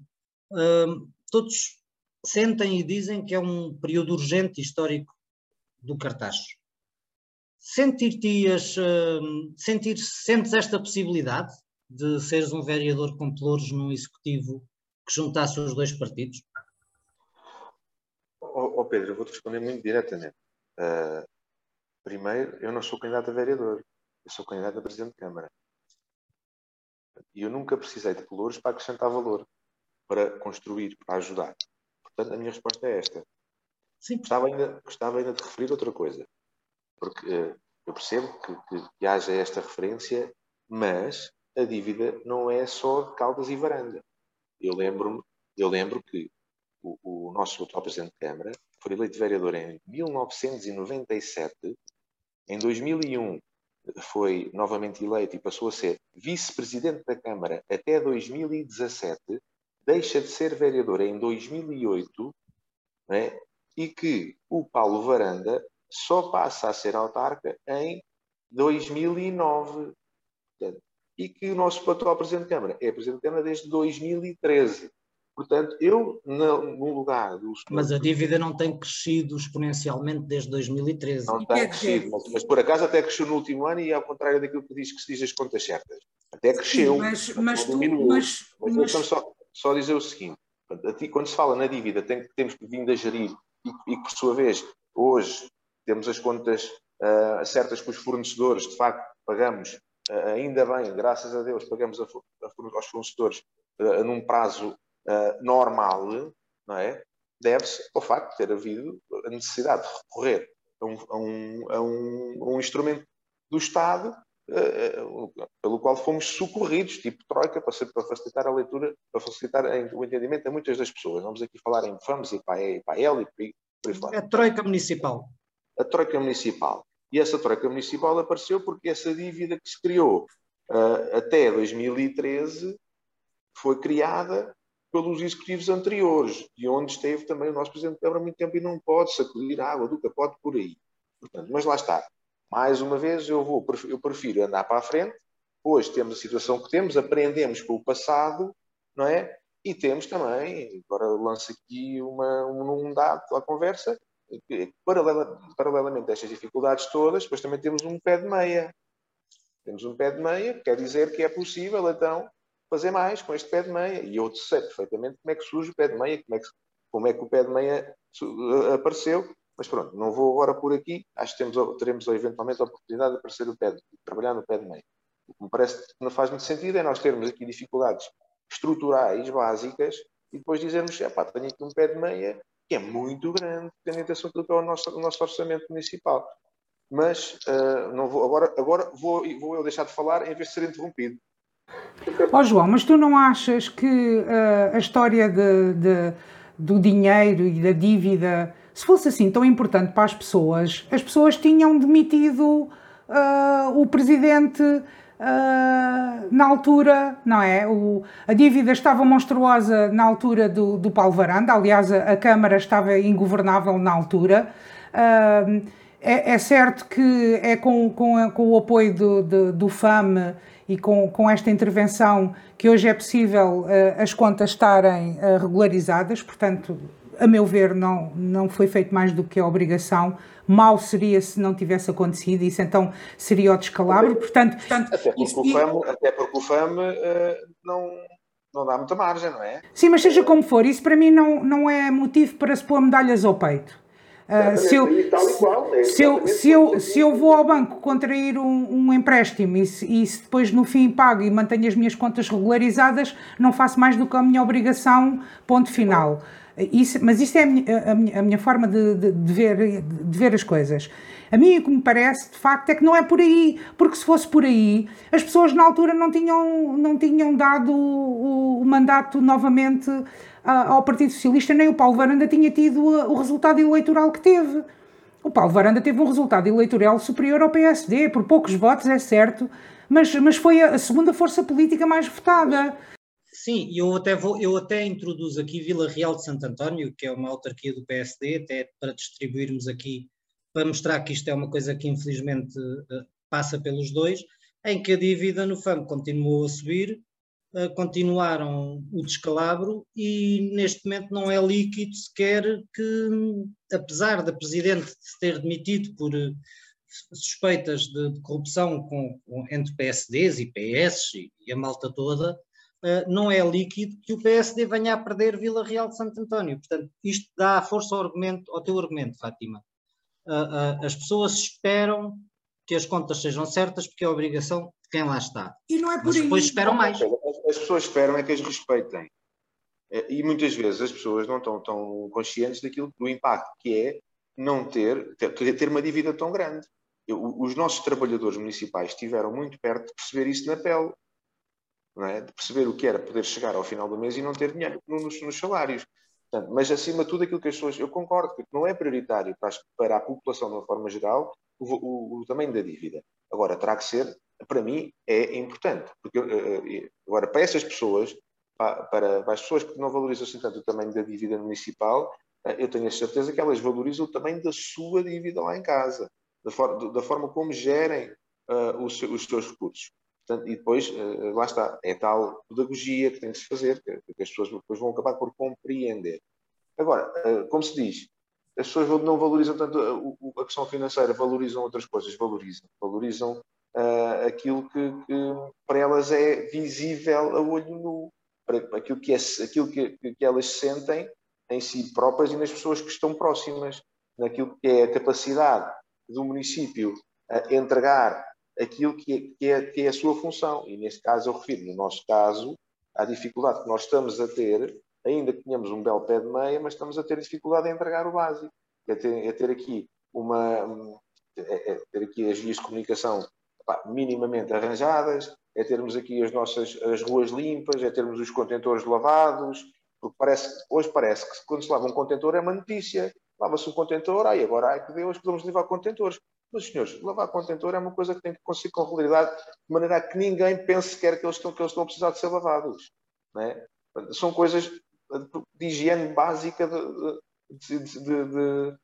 Uh, todos sentem e dizem que é um período urgente histórico do Cartacho. Sentir-te-ias, uh, sentir, sentes esta possibilidade de seres um vereador com pelouros num executivo que juntasse os dois partidos? Oh, oh Pedro, eu vou-te responder muito diretamente. Uh, primeiro, eu não sou candidato a vereador, eu sou candidato a presidente de Câmara. E eu nunca precisei de pelouros para acrescentar valor, para construir, para ajudar. Portanto, a minha resposta é esta. Sim. Gostava ainda, gostava ainda de referir outra coisa, porque uh, eu percebo que, que, que, haja esta referência, mas a dívida não é só Caldas e Varanda. Eu lembro, eu lembro que o, o nosso atual Presidente de Câmara foi eleito vereador em 1997, em 2001 foi novamente eleito e passou a ser vice-presidente da Câmara até 2017, deixa de ser vereador em 2008, né? e que o Paulo Varanda só passa a ser autarca em 2009. E que o nosso atual Presidente de Câmara é Presidente de Câmara desde 2013. Portanto, eu, no lugar dos. Mas a dívida não tem crescido exponencialmente desde 2013. Não tem crescido, mas, mas, por acaso até cresceu no último ano e ao contrário daquilo que diz que se diz as contas certas. Até cresceu. Sim, mas, mas, tu, mas, mas, mas só, só dizer o seguinte: quando se fala na dívida, tem, temos vindo a gerir e, e, por sua vez, hoje temos as contas uh, certas com os fornecedores, de facto, pagamos, ainda bem, graças a Deus, pagamos a, a, aos fornecedores uh, num prazo normal, não é? Deve-se ao facto de ter havido a necessidade de recorrer a um, a um, a um, um instrumento do Estado pelo qual fomos socorridos, tipo Troika, para, para facilitar a leitura, para facilitar o entendimento a muitas das pessoas. Vamos aqui falar em FAMS e para e para e por aí fora. É a Troika Municipal. A Troika Municipal. E essa Troika Municipal apareceu porque essa dívida que se criou uh, até 2013 foi criada pelos executivos anteriores, de onde esteve também o nosso Presidente de Câmara há muito tempo e não pode sacudir a água do capote por aí. Portanto, mas lá está. Mais uma vez, eu, vou, eu prefiro andar para a frente. Hoje temos a situação que temos, aprendemos com o passado, não é? E temos também, agora lanço aqui uma, um, dado à conversa, paralela, paralelamente a estas dificuldades todas, depois também temos um pé de meia. Temos um pé de meia, que quer dizer que é possível, então, fazer mais com este pé de meia. E eu sei perfeitamente como é que surge o pé de meia, como é que, como é que o pé de meia apareceu, mas pronto, não vou agora por aqui. Acho que temos, teremos eventualmente a oportunidade de aparecer o pé, de trabalhar no pé de meio. O que me parece que não faz muito sentido é nós termos aqui dificuldades estruturais básicas e depois dizermos, é pá, tenho aqui um pé de meia que é muito grande, tendo em aquilo que é o nosso, o nosso orçamento municipal. Mas uh, não vou, agora, agora vou, vou eu deixar de falar em vez de ser interrompido. Ó oh, João, mas tu não achas que uh, a história de, de, do dinheiro e da dívida se fosse assim tão importante para as pessoas, as pessoas tinham demitido uh, o presidente uh, na altura, não é? O, a dívida estava monstruosa na altura do, do Paulo Varanda, aliás, a, a Câmara estava ingovernável na altura. Uh, é, é, certo que é com, com, com o apoio do, do, do FAM e com, com esta intervenção que hoje é possível as contas estarem regularizadas, portanto, a meu ver, não, não foi feito mais do que a obrigação. Mal seria se não tivesse acontecido, isso então seria o descalabro. Portanto, portanto até, porque isso, o FAM, até porque o FAM uh, não, não dá muita margem, não é? Sim, mas seja como for, isso para mim não, não é motivo para se pôr medalhas ao peito. Uh, se, eu, é se, eu, se, eu, se eu vou ao banco contrair um, um empréstimo e se, e se, depois no fim pago e mantenho as minhas contas regularizadas, não faço mais do que a minha obrigação, ponto final. Isso, mas isso é a minha, a minha, a minha forma de, de, de, ver, de ver as coisas. A mim o que me parece, de facto, é que não é por aí, porque se fosse por aí, as pessoas na altura não tinham, não tinham dado o, o mandato novamente ao Partido Socialista, nem o Paulo Varanda tinha tido o resultado eleitoral que teve. O Paulo Varanda teve um resultado eleitoral superior ao PSD, por poucos votos, é certo, mas, mas foi a segunda força política mais votada. Sim, eu até, vou, eu até introduzo aqui Vila Real de Santo António, que é uma autarquia do PSD, até para distribuirmos aqui, para mostrar que isto é uma coisa que infelizmente uh, passa pelos dois, em que a dívida no FAM continuou a subir, uh, continuaram o descalabro e neste momento não é líquido sequer que, apesar da Presidente se ter demitido por uh, suspeitas de, corrupção com, com, entre PSDs e PS e, a malta toda, não é líquido que o PSD venha a perder Vila Real de Santo António. Portanto, isto dá força ao, argumento, ao teu argumento, Fátima. Uh, uh, as pessoas esperam que as contas sejam certas porque é a obrigação de quem lá está. E não é por Mas aí. depois esperam mais. As pessoas esperam é que as respeitem. E muitas vezes as pessoas não estão tão conscientes daquilo do impacto que é não ter, ter, ter uma dívida tão grande. Os nossos trabalhadores municipais estiveram muito perto de perceber isso na pele é? de perceber o que era poder chegar ao final do mês e não ter dinheiro nos, nos salários. Portanto, mas acima de tudo aquilo que as pessoas, eu concordo que não é prioritário para, para a população de uma forma geral o, o, o, tamanho da dívida. Agora, terá que ser, para mim, é importante. Porque, uh, agora, para essas pessoas, para, para, as pessoas que não valorizam assim tanto o tamanho da dívida municipal, uh, eu tenho a certeza que elas valorizam o tamanho da sua dívida lá em casa, da, for, da forma como gerem uh, os, os seus recursos. E depois, lá está, é tal pedagogia que tem que se fazer, que, que as pessoas depois vão acabar por compreender. Agora, como se diz, as pessoas não valorizam tanto a, a questão financeira, valorizam outras coisas, valorizam, valorizam uh, aquilo que, que, para elas é visível a olho nu, para aquilo que, é, aquilo que, que elas sentem em si próprias e nas pessoas que estão próximas, naquilo que é a capacidade do município a entregar aquilo que é, que é, que é a sua função. E neste caso eu refiro, no nosso caso, à dificuldade que nós estamos a ter, ainda que tenhamos um belo pé de meia, mas estamos a ter dificuldade em entregar o básico. É ter, é ter aqui uma é, é ter aqui as vias de comunicação pá, minimamente arranjadas, é termos aqui as nossas as ruas limpas, é termos os contentores lavados, porque parece, hoje parece que quando se lava um contentor é uma notícia. Lava-se um contentor, aí agora, ai que Deus, podemos levar contentores. Mas, senhores, lavar contentor é uma coisa que tem que conseguir com regularidade, de maneira a que ninguém pense sequer que eles estão, que eles estão a precisar de ser lavados. É? São coisas de higiene básica de, de, de,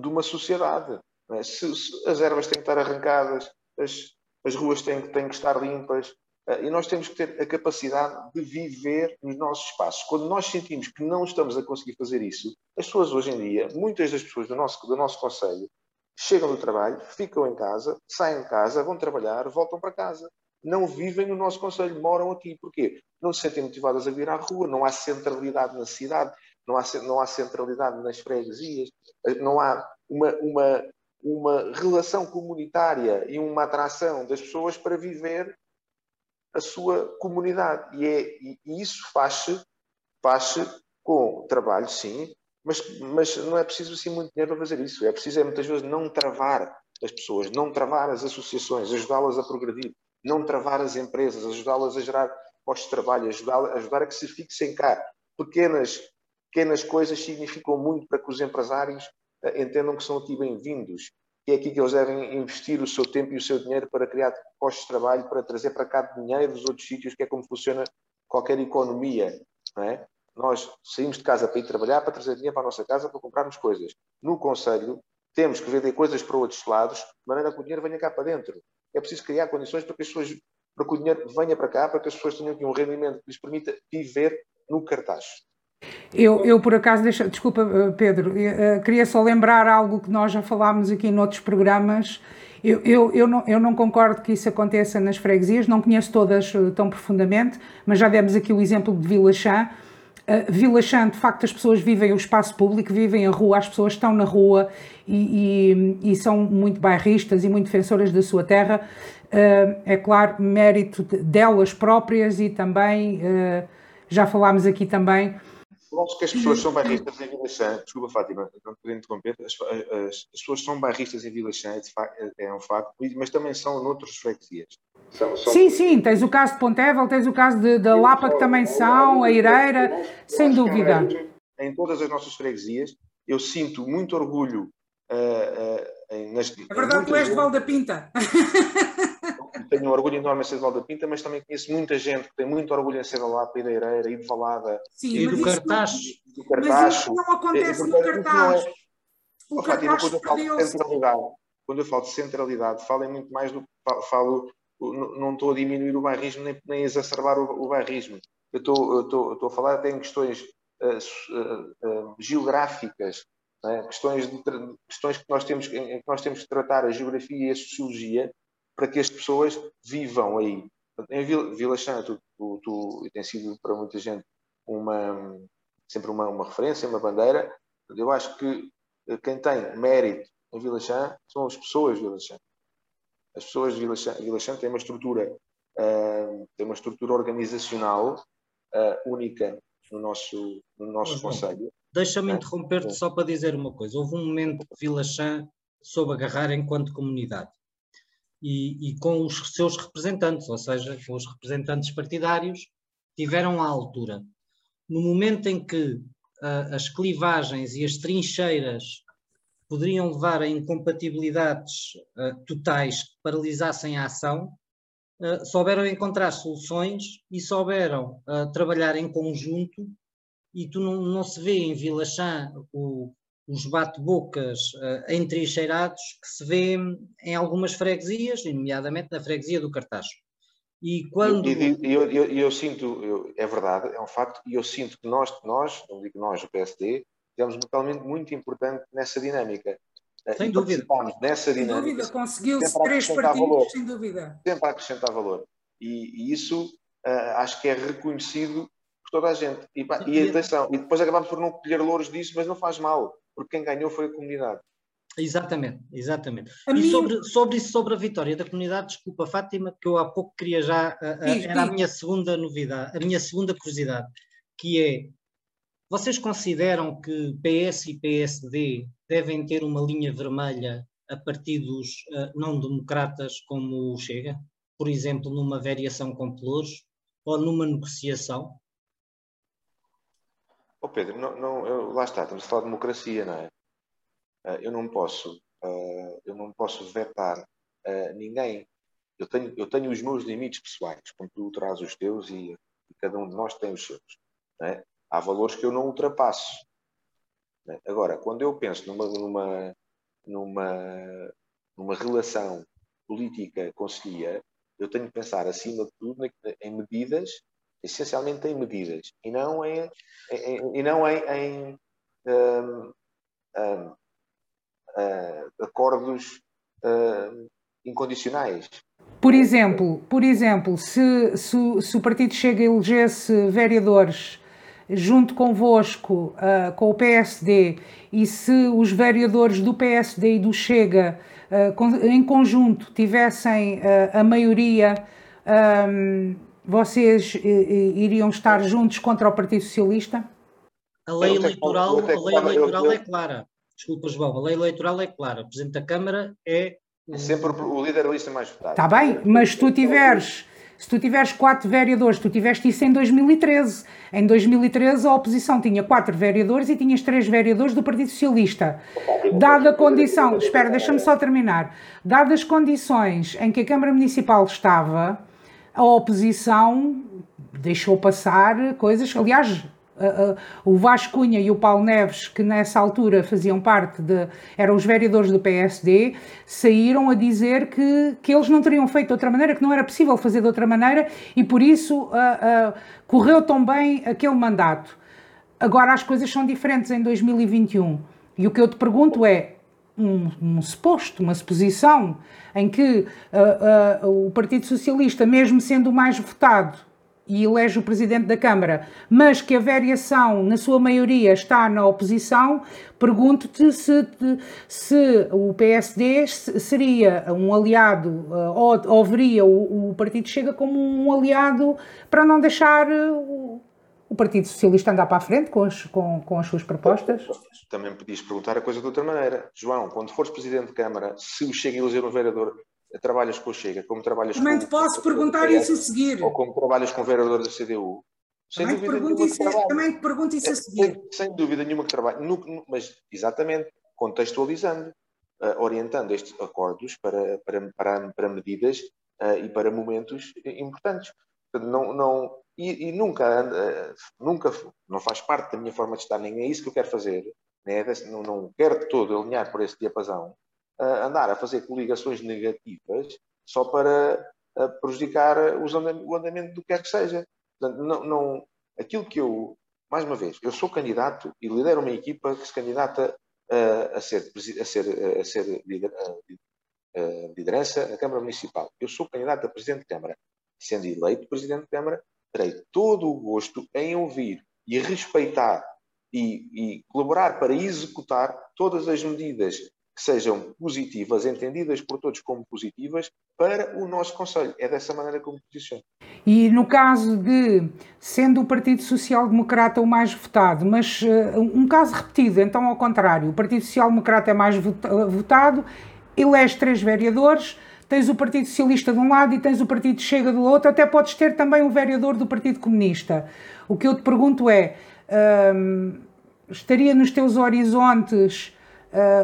de uma sociedade. É? Se, se, as ervas têm que estar arrancadas, as, as ruas têm, têm que estar limpas, eh, e nós temos que ter a capacidade de viver nos nossos espaços. Quando nós sentimos que não estamos a conseguir fazer isso, as pessoas hoje em dia, muitas das pessoas do nosso, do nosso Conselho, chegam do trabalho, ficam em casa, saem de casa, vão trabalhar, voltam para casa. Não vivem no nosso Conselho, moram aqui. Porquê? Não se sentem motivadas a vir à rua, não há centralidade na cidade, não há, não há centralidade nas freguesias, eh, não há uma, uma, uma relação comunitária e uma atração das pessoas para viver a sua comunidade. E, é, e isso faz-se faz com trabalho, sim, mas, mas não é preciso assim muito dinheiro para fazer isso. É preciso, é, muitas vezes, não travar as pessoas, não travar as associações, ajudá-las a progredir, não travar as empresas, ajudá-las a gerar postos de trabalho, ajudar, ajudar a que se fixem cá. Pequenas, pequenas coisas significam muito para que os empresários uh, entendam que são aqui bem-vindos que é aqui que eles devem investir o seu tempo e o seu dinheiro para criar postos de trabalho, para trazer para cá dinheiro dos outros sítios, que é como funciona qualquer economia. Não é? Nós saímos de casa para ir trabalhar, para trazer dinheiro para a nossa casa, para comprarmos coisas. No Conselho, temos que vender coisas para outros lados, de maneira que o dinheiro venha cá para dentro. É preciso criar condições para que as pessoas, para que o dinheiro venha para cá, para que as pessoas tenham aqui um rendimento que lhes permita viver no cartaz. Eu, eu, por acaso, deixa, desculpa, eh, Pedro, eu, uh, queria só lembrar algo que nós já falámos aqui noutros programas. Eu, eu, eu, não, eu não concordo que isso aconteça nas freguesias, não conheço todas tão profundamente, mas já demos aqui o exemplo de Vila Chã. Uh, Vila Chã, de facto, as pessoas vivem o espaço público, vivem a rua, as pessoas estão na rua e, e, e são muito bairristas e muito defensoras da sua terra. Uh, é claro, mérito delas próprias e também, já falámos aqui também, Logo que as pessoas são bairristas em Vila Chã, desculpa Fátima, não poder interromper, as, as, as, pessoas são bairristas em Vila Chã, é, é um facto, mas também são noutras freguesias. São, são... Sim, sim, tens o caso de Pontevel, tens o caso de, da Lapa, que também são, a Ireira, sem dúvida. Em todas as nossas freguesias, eu sinto muito orgulho uh, uh, nas. É verdade, tu és de Val da Pinta. (laughs) tenho um orgulho enorme em ser de Valda Pinta, mas também conheço muita gente que tem muito orgulho em ser da Lapa e da Ireira e de Valada. Sim, e do Cartacho. Do Cartacho. Mas isso não acontece no Cartacho. O oh, Fátima, quando eu falo de centralidade, quando eu falo de centralidade, falo muito mais do falo, não estou a diminuir o bairrismo nem, nem exacerbar o, o bairrismo. Eu estou, eu estou, eu estou a falar até em questões uh, uh, geográficas, é? questões, de, questões que nós temos, em que nós temos que tratar a geografia e a sociologia para que as pessoas vivam aí. Em Vila, Vila Chã, tu, tu, tu, tem sido para muita gente uma, sempre uma, uma referência, uma bandeira. Eu acho que quem tem mérito em Vila Chã são as pessoas de Vila Chã. As pessoas de Vila Chã, Vila Chã têm uma estrutura, uh, têm uma estrutura organizacional uh, única no nosso, no nosso Conselho. Deixa-me é? interromper-te só para dizer uma coisa. Houve um momento que Vila Chã soube agarrar enquanto comunidade e, e, com os seus representantes, ou seja, com os representantes partidários, tiveram à altura. No momento em que uh, as clivagens e as trincheiras poderiam levar a incompatibilidades uh, totais que paralisassem a ação, uh, souberam encontrar soluções e souberam trabalhar em conjunto. E tu não, não se vê em Vila Chã o, os bate-bocas uh, entrincheirados que se vê em algumas freguesias, nomeadamente na freguesia do Cartacho. E quando. E eu, eu, eu, sinto, eu, é verdade, é um facto, e eu sinto que nós, nós, não digo nós, o PSD, temos um papel muito importante nessa dinâmica. Eh, sem dúvida. Nessa dinâmica. Sem dúvida, conseguiu-se três partidos, valor, sem dúvida. Sempre a acrescentar valor. E, e isso uh, acho que é reconhecido por toda a gente. E, e atenção, e depois acabamos por não colher louros disso, mas não faz mal, porque quem ganhou foi a comunidade. Exatamente, exatamente. A e minha... sobre, sobre isso, sobre a vitória da comunidade, desculpa, Fátima, que eu há pouco queria já, uh, era a minha segunda novidade, a minha segunda curiosidade, que é, vocês consideram que PS e PSD devem ter uma linha vermelha a partidos uh, não democratas como o Chega? Por exemplo, numa variação com pelouros ou numa negociação? Oh Pedro, não, não, eu, lá está, estamos a falar de democracia, não é? Uh, eu não posso, uh, eu não posso vetar uh, ninguém. Eu tenho, eu tenho os meus limites pessoais, como tu traz os teus e, e cada um de nós tem os seus. É? Há valores que eu não ultrapasso. É? Agora, quando eu penso numa, numa, numa, numa relação política conselhia, eu tenho que pensar, acima de tudo, em medidas, essencialmente em medidas, e não em, em e não em, em um, um, uh, acordos uh, incondicionais. Por exemplo, por exemplo se, se, se, o partido chega elegesse vereadores junto convosco, uh, com o PSD, e se os vereadores do PSD e do Chega, uh, em conjunto, tivessem uh, a maioria, um, vocês iriam estar juntos contra o Partido Socialista? A lei eleitoral, a lei eleitoral é clara. Desculpa, João, a lei eleitoral é clara. O Presidente da Câmara é. É sempre o líder da lista mais votada. Está bem, mas se tu tiveres. Se tu tiveres quatro vereadores, tu tiveste isso em 2013. Em 2013 a oposição tinha quatro vereadores e tinhas três vereadores do Partido Socialista. Dada a condição, espera, deixa-me só terminar. Dadas as condições em que a Câmara Municipal estava, a oposição deixou passar coisas, aliás, uh, uh, o Vasco Cunha e o Paulo Neves, que nessa altura faziam parte de. eram os vereadores do PSD, saíram a dizer que, que eles não teriam feito de outra maneira, que não era possível fazer de outra maneira e por isso uh, correu tão bem aquele mandato. Agora as coisas são diferentes em 2021. E o que eu te pergunto é: um, um suposto, uma suposição, em que uh, uh, o Partido Socialista, mesmo sendo o mais votado, e elege o presidente da Câmara, mas que a variação, na sua maioria, está na oposição, pergunto-te se, se o PSD seria um aliado ou, ou veria o, o, Partido Chega como um aliado para não deixar o, Partido Socialista andar para a frente com as, com, com as suas propostas? Também podias perguntar a coisa de outra maneira. João, quando fores presidente de Câmara, se o Chega eleger um vereador, trabalhas com o Chega, como trabalhas Também com... te posso perguntar isso a seguir. Ou como trabalhas com o vereador da CDU. Sem também, te pergunto isso, a, também te pergunto isso a seguir. Sem, sem dúvida nenhuma que trabalho, no, no, mas exatamente, contextualizando, uh, orientando estes acordos para, para, para, para medidas uh, e para momentos importantes. Não, não, e, e nunca, uh, nunca, não faz parte da minha forma de estar, nem é isso que eu quero fazer, né? não, não quero todo alinhar por esse diapasão, uh, andar a fazer coligações negativas só para uh, prejudicar o andamento do que quer que seja. Portanto, não, não, aquilo que eu, mais uma vez, eu sou candidato e lidero uma equipa que se candidata a ser, a ser, a ser liderança na Câmara Municipal. Eu sou candidato a Presidente de Câmara. Sendo eleito Presidente de Câmara, terei todo o gosto em ouvir e respeitar e, e, colaborar para executar todas as medidas que sejam positivas, entendidas por todos como positivas, para o nosso Conselho. É dessa maneira que eu me posiciono. E no caso de, sendo o Partido Social Democrata o mais votado, mas uh, um caso repetido, então ao contrário, o Partido Social Democrata é mais votado, elege três vereadores, tens o Partido Socialista de um lado e tens o Partido Chega do outro, até podes ter também um vereador do Partido Comunista. O que eu te pergunto é, uh, estaria nos teus horizontes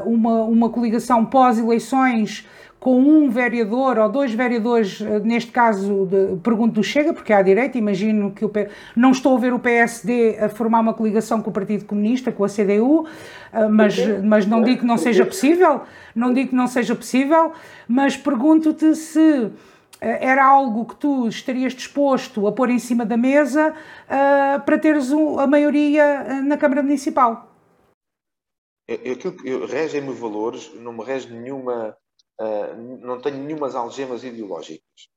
uma, uma coligação pós-eleições com um vereador ou dois vereadores, eh, neste caso, de, pergunto do Chega, porque é à direita, imagino que o, não estou a ver o PSD a formar uma coligação com o Partido Comunista, com a CDU, eh, mas, mas não digo que não seja possível, não digo que não seja possível, mas pergunto-te se era algo que tu estarias disposto a pôr em cima da mesa uh, para teres um, a maioria na Câmara Municipal? Aquilo que regem-me valores, não me rege nenhuma, uh, não tenho nenhumas algemas ideológicas.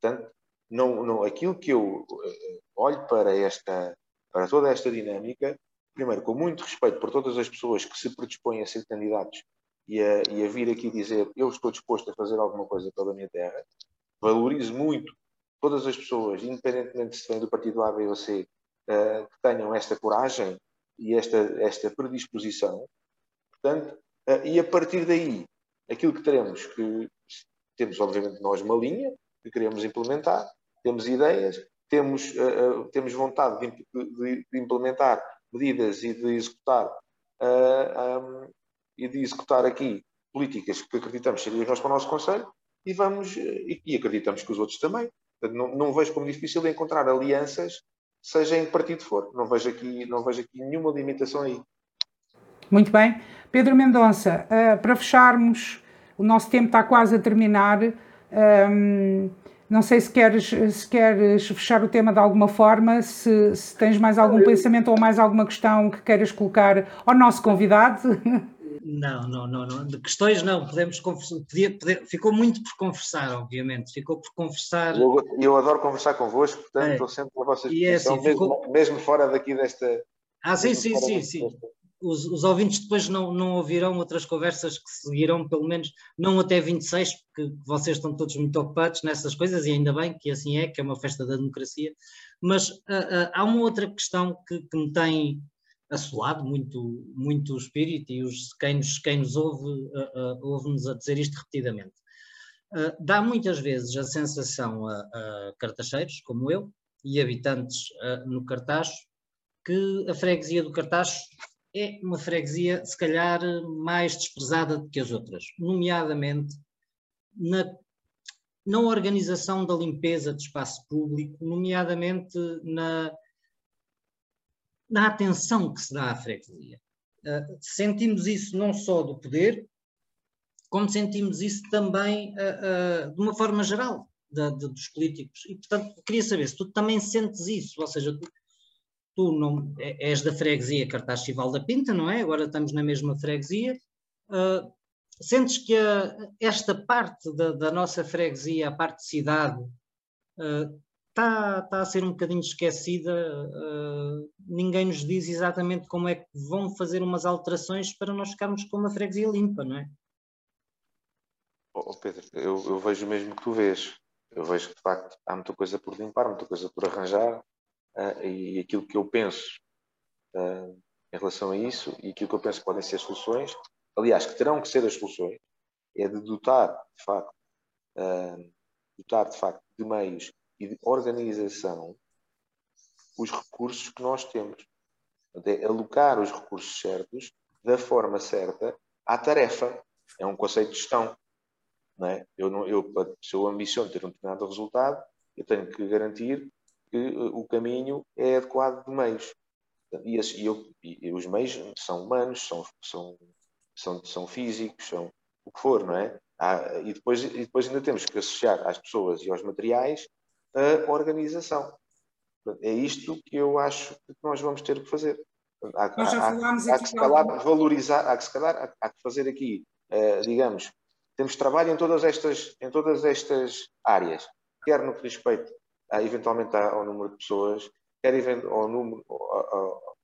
Portanto, não, não, aquilo que eu olho para esta, para toda esta dinâmica, primeiro, com muito respeito por todas as pessoas que se predispõem a ser candidatos e a, e a vir aqui dizer eu estou disposto a fazer alguma coisa pela minha terra, valorizo muito todas as pessoas, independentemente se vêm do partido A, B ou C, uh, que tenham esta coragem e esta, esta predisposição. Portanto, uh, e a partir daí, aquilo que teremos, que temos obviamente nós uma linha que queremos implementar, temos ideias, temos, uh, temos vontade de, de, de, implementar medidas e de executar um, e de executar aqui políticas que acreditamos seriam melhores para o nosso Conselho e vamos e, e acreditamos que os outros também. Não, não, vejo como difícil encontrar alianças, seja em que partido for. Não vejo aqui, não vejo aqui nenhuma limitação aí. Muito bem. Pedro Mendonça, uh, para fecharmos, o nosso tempo está quase a terminar. Um, não sei se queres, se queres fechar o tema de alguma forma, se, se tens mais algum pensamento ou mais alguma questão que queiras colocar ao nosso convidado. (laughs) Não, não, não, não. De questões não, podemos conversar. Podia, poder, ficou muito por conversar, obviamente. Ficou por conversar. Eu, eu adoro conversar convosco, portanto é. estou sempre à vossa disposição, é assim, mesmo, ficou... mesmo, fora daqui desta. Ah, sim, sim, sim, sim os, os ouvintes depois não, não ouvirão outras conversas que seguirão, pelo menos não até 26, porque vocês estão todos muito ocupados nessas coisas, e ainda bem que assim é, que é uma festa da democracia. Mas uh, uh, há uma outra questão que, que me tem assolado muito, muito o espírito, e os, quem, nos, quem nos ouve, uh, ouve-nos a dizer isto repetidamente. dá muitas vezes a sensação a, a cartacheiros, como eu, e habitantes no Cartacho, que a freguesia do Cartacho é uma freguesia, se calhar, mais desprezada do que as outras, nomeadamente na, na organização da limpeza de espaço público, nomeadamente na, na atenção que se dá à freguesia. Uh, sentimos isso não só do poder, como sentimos isso também uh, uh, de uma forma geral de, de, dos políticos. E, portanto, queria saber se tu também sentes isso, ou seja, tu tu não, é, és da freguesia Cartaz Chival da Pinta, não é? Agora estamos na mesma freguesia. Sentes que a, esta parte da, da, nossa freguesia, a parte de cidade, está, está a ser um bocadinho esquecida? Uh, ninguém nos diz exatamente como é que vão fazer umas alterações para nós ficarmos com uma freguesia limpa, não é? Oh, Pedro, eu, eu vejo o mesmo que tu vês. Eu vejo que de facto há muita coisa por limpar, muita coisa por arranjar, uh, e aquilo que eu penso uh, em relação a isso e aquilo que eu penso que podem ser soluções, aliás, que terão que ser as soluções, é de dotar, de facto, dotar, de facto, de meios e de organização os recursos que nós temos. É alocar os recursos certos da forma certa à tarefa. É um conceito de gestão. Não é? eu, não, eu, se eu ambiciono ter um determinado resultado, eu tenho que garantir que eh, o caminho é adequado de meios. E, e, eu, e, os meios são humanos, são, são, são, são físicos, são o que for, não é? Há, e, depois, e depois ainda temos que associar às pessoas e aos materiais a organização. É isto que eu acho que nós vamos ter que fazer. Há, há, há, que se calhar valorizar, há que se calhar há, que fazer aqui, uh, digamos, temos trabalho em todas estas, em todas estas áreas, quer no que respeita eventualmente ao número de pessoas, quer, ao número,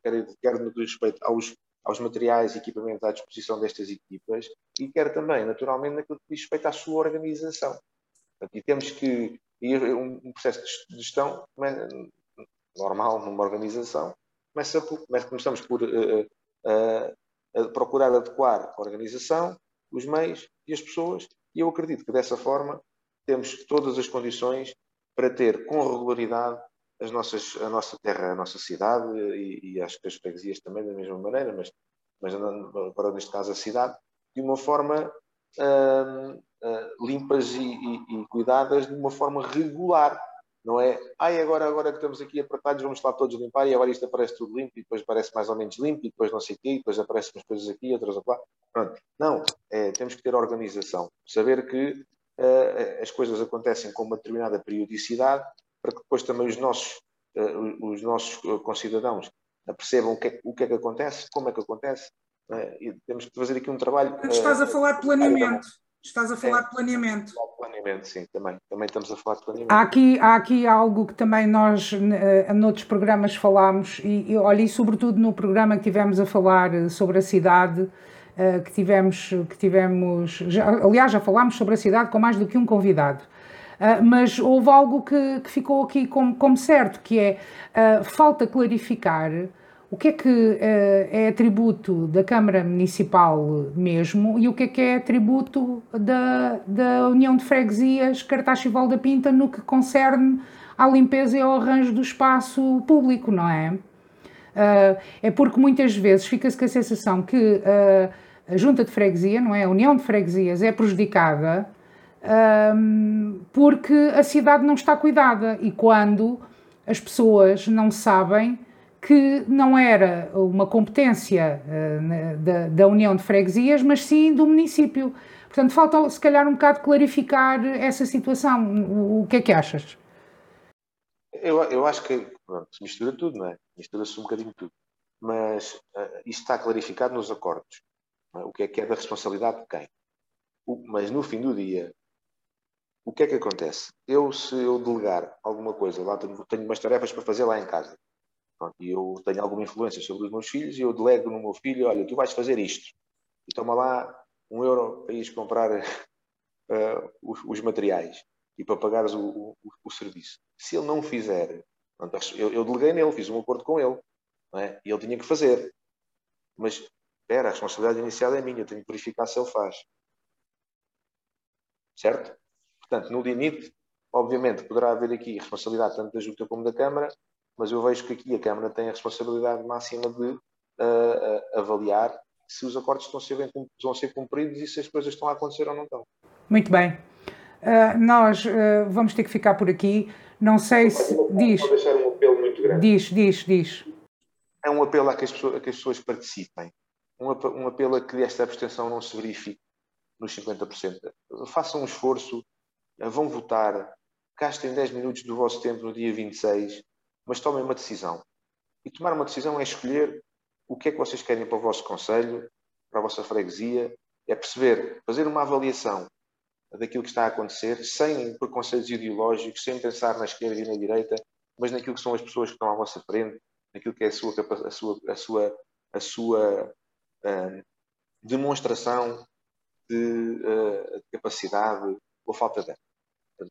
quer, quer no que respeito aos, aos materiais e equipamentos à disposição destas equipas, e quer também, naturalmente, naquilo que diz respeito à sua organização. E temos que ir um processo de gestão normal numa organização, começa por, começamos por uh, uh, uh, procurar adequar a organização, os meios e as pessoas, e eu acredito que dessa forma temos todas as condições para ter com regularidade as nossas, a nossa terra, a nossa cidade e, e acho que as freguesias também da mesma maneira, mas, mas agora neste caso a cidade, de uma forma uh, limpas e, e, e, cuidadas de uma forma regular. Não é, ai, agora, agora que estamos aqui apertados, vamos lá todos limpar e agora isto aparece tudo limpo e depois parece mais ou menos limpo e depois não sei o quê, e depois aparecem umas coisas aqui, outras lá. Pronto. Não, é, temos que ter organização. Saber que uh, as coisas acontecem com uma determinada periodicidade, para que depois também os nossos, uh, os nossos concidadãos percebam o que, é, o que é que acontece, como é que acontece, e temos que fazer aqui um trabalho. Estás a falar de planeamento. Estás a falar é, de planeamento. Planeamento, sim, também. Também estamos a falar de planeamento. Há aqui, há aqui algo que também nós, uh, noutros programas, falámos, e, e olha, e sobretudo no programa que tivemos a falar sobre a cidade, uh, que tivemos, que tivemos já, aliás, já falámos sobre a cidade com mais do que um convidado. Uh, mas houve algo que, que ficou aqui como, como, certo, que é uh, falta clarificar o que é que uh, é atributo da Câmara Municipal mesmo e o que é que é atributo da, da União de Freguesias Cartaxo e Valda Pinta no que concerne à limpeza e ao arranjo do espaço público, não é? Uh, é porque muitas vezes fica-se com a sensação que uh, a Junta de Freguesia, não é? A União de Freguesias é prejudicada porque a cidade não está cuidada e quando as pessoas não sabem que não era uma competência uh, da, da, União de Freguesias, mas sim do município. Portanto, falta se calhar um bocado clarificar essa situação. O, o que é que achas? Eu, eu acho que pronto, se mistura tudo, não é? Mistura-se um bocadinho tudo. Mas uh, está clarificado nos acordos. É? O que é que é da responsabilidade de quem? O, mas no fim do dia, o que é que acontece? Eu, se eu delegar alguma coisa, lá tenho, tenho umas tarefas para fazer lá em casa, e eu tenho alguma influência sobre os meus filhos e eu delego no meu filho, olha, tu vais fazer isto. E toma lá um euro para ires comprar uh, (laughs) os, os, materiais e para pagares o, o, o, serviço. Se ele não fizer, eu, eu deleguei nele, fiz um acordo com ele, é? e ele tinha que fazer. Mas, espera, a responsabilidade inicial é minha, eu tenho que verificar se ele faz. Certo? Portanto, no limite, obviamente, poderá haver aqui responsabilidade tanto da Junta como da Câmara, mas eu vejo que aqui a Câmara tem a responsabilidade máxima de uh, uh, avaliar se os acordos estão a, ser bem, vão ser cumpridos e se as coisas estão a acontecer ou não estão. Muito bem. Uh, nós vamos ter que ficar por aqui. Não sei se. Vou, diz. Vou deixar um apelo muito grande. Diz, diz, diz. É um apelo a que as pessoas, a que as pessoas participem. Um, um apelo a que esta abstenção não se verifique nos 50%. Façam um esforço, vão votar, gastem 10 minutos do vosso tempo no dia 26 mas tomem uma decisão. E tomar uma decisão é escolher o que é que vocês querem para o vosso conselho, para a vossa freguesia, é perceber, fazer uma avaliação daquilo que está a acontecer, sem preconceitos ideológicos, sem pensar na esquerda e na direita, mas naquilo que são as pessoas que estão à vossa frente, naquilo que é a sua, a sua, a sua, a sua uh, demonstração de, uh, de, capacidade ou falta dela.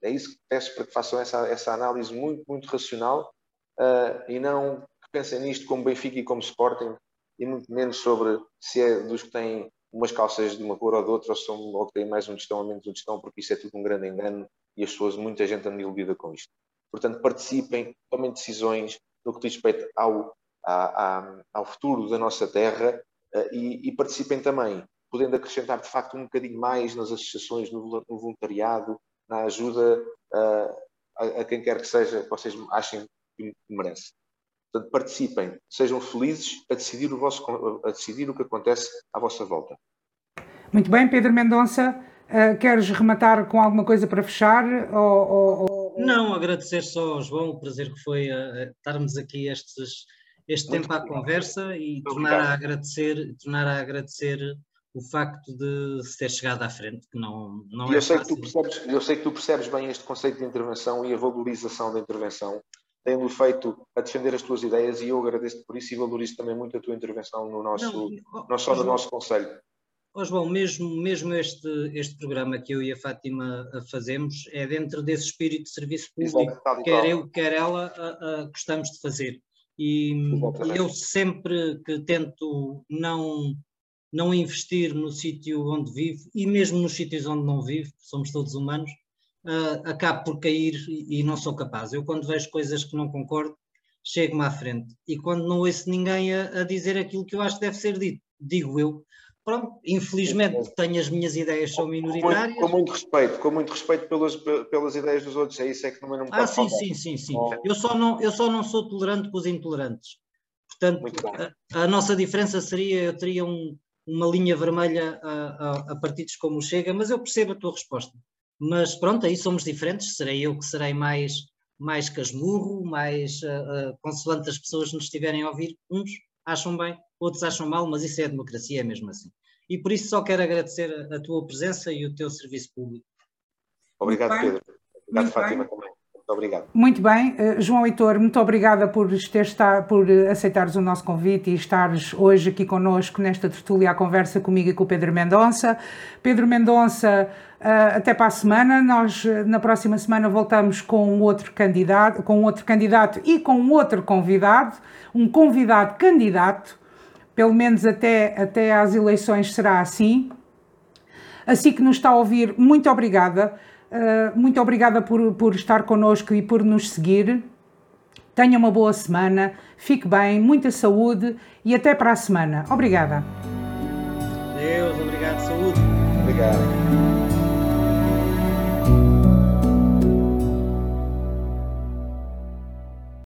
é isso que peço para que façam essa, essa análise muito, muito racional uh, e não que pensem nisto como Benfica e como Sporting, e muito menos sobre se é dos que têm umas calças de uma cor ou de outra, ou, são, ou que têm mais um destão ou menos um destão, porque isso é tudo um grande engano e as pessoas, muita gente anda iludida com isto. Portanto, participem, tomem decisões no que diz respeito ao, ao, futuro da nossa terra uh, e, e, participem também, podendo acrescentar de facto um bocadinho mais nas associações, no voluntariado, na ajuda uh, a, a, quem quer que seja, que vocês achem que merece. Portanto, participem, sejam felizes a decidir, o vosso, a decidir o que acontece à vossa volta. Muito bem, Pedro Mendonça, uh, queres rematar com alguma coisa para fechar? Ou, ou... Não, agradecer só ao João o prazer que foi uh, estarmos aqui estes, este Muito tempo à conversa e tornar a, agradecer, tornar a agradecer o facto de se ter chegado à frente, que não, não eu é sei fácil. Que tu percebes, eu sei que tu percebes bem este conceito de intervenção e a valorização da intervenção tendo feito a defender as tuas ideias e eu agradeço-te por isso e valorizo também muito a tua intervenção no nosso, não, não só no nosso Conselho. João, mesmo, mesmo este, este programa que eu e a Fátima fazemos é dentro desse espírito de serviço público, Exato, quer eu, quer ela, a, a, gostamos de fazer. E, e eu sempre que tento não, não investir no sítio onde vivo, e mesmo nos sítios onde não vivo, somos todos humanos, uh, acabo por cair e, e, não sou capaz. Eu, quando vejo coisas que não concordo, chego-me à frente. E quando não ouço ninguém a, a, dizer aquilo que eu acho que deve ser dito, digo eu. Pronto, infelizmente tenho as minhas ideias são minoritárias. Com muito, com muito respeito, com muito respeito pelas, pelas ideias dos outros, é isso é que não, não Ah, sim, sim, sim, sim. Eu só não, eu só não sou tolerante com os intolerantes. Portanto, a, a, nossa diferença seria, eu teria um, uma linha vermelha a, a, a partidos como o Chega, mas eu percebo a tua resposta. Mas pronto, aí somos diferentes, serei eu que serei mais, mais casmurro, mais uh, uh, consoante as pessoas nos estiverem a ouvir. Uns acham bem, outros acham mal, mas isso é a democracia, é mesmo assim. E por isso só quero agradecer a, a tua presença e o teu serviço público. Obrigado, Pedro. Obrigado, muito Fátima, bem. também. Muito obrigado. Muito bem. Uh, João Heitor, muito obrigada por, ter estar, por aceitares o nosso convite e estares hoje aqui connosco nesta tertúlia à conversa comigo e com o Pedro Mendonça. Pedro Mendonça, uh, até para a semana. Nós, na próxima semana, voltamos com outro candidato, com outro candidato e com outro convidado, um convidado candidato, pelo menos até, até às eleições será assim. Assim que nos está a ouvir, muito obrigada. Ah, muito obrigada por, por estar connosco e por nos seguir. Tenha uma boa semana, fique bem, muita saúde e até para a semana. Obrigada. Deus, obrigado, saúde. Obrigado.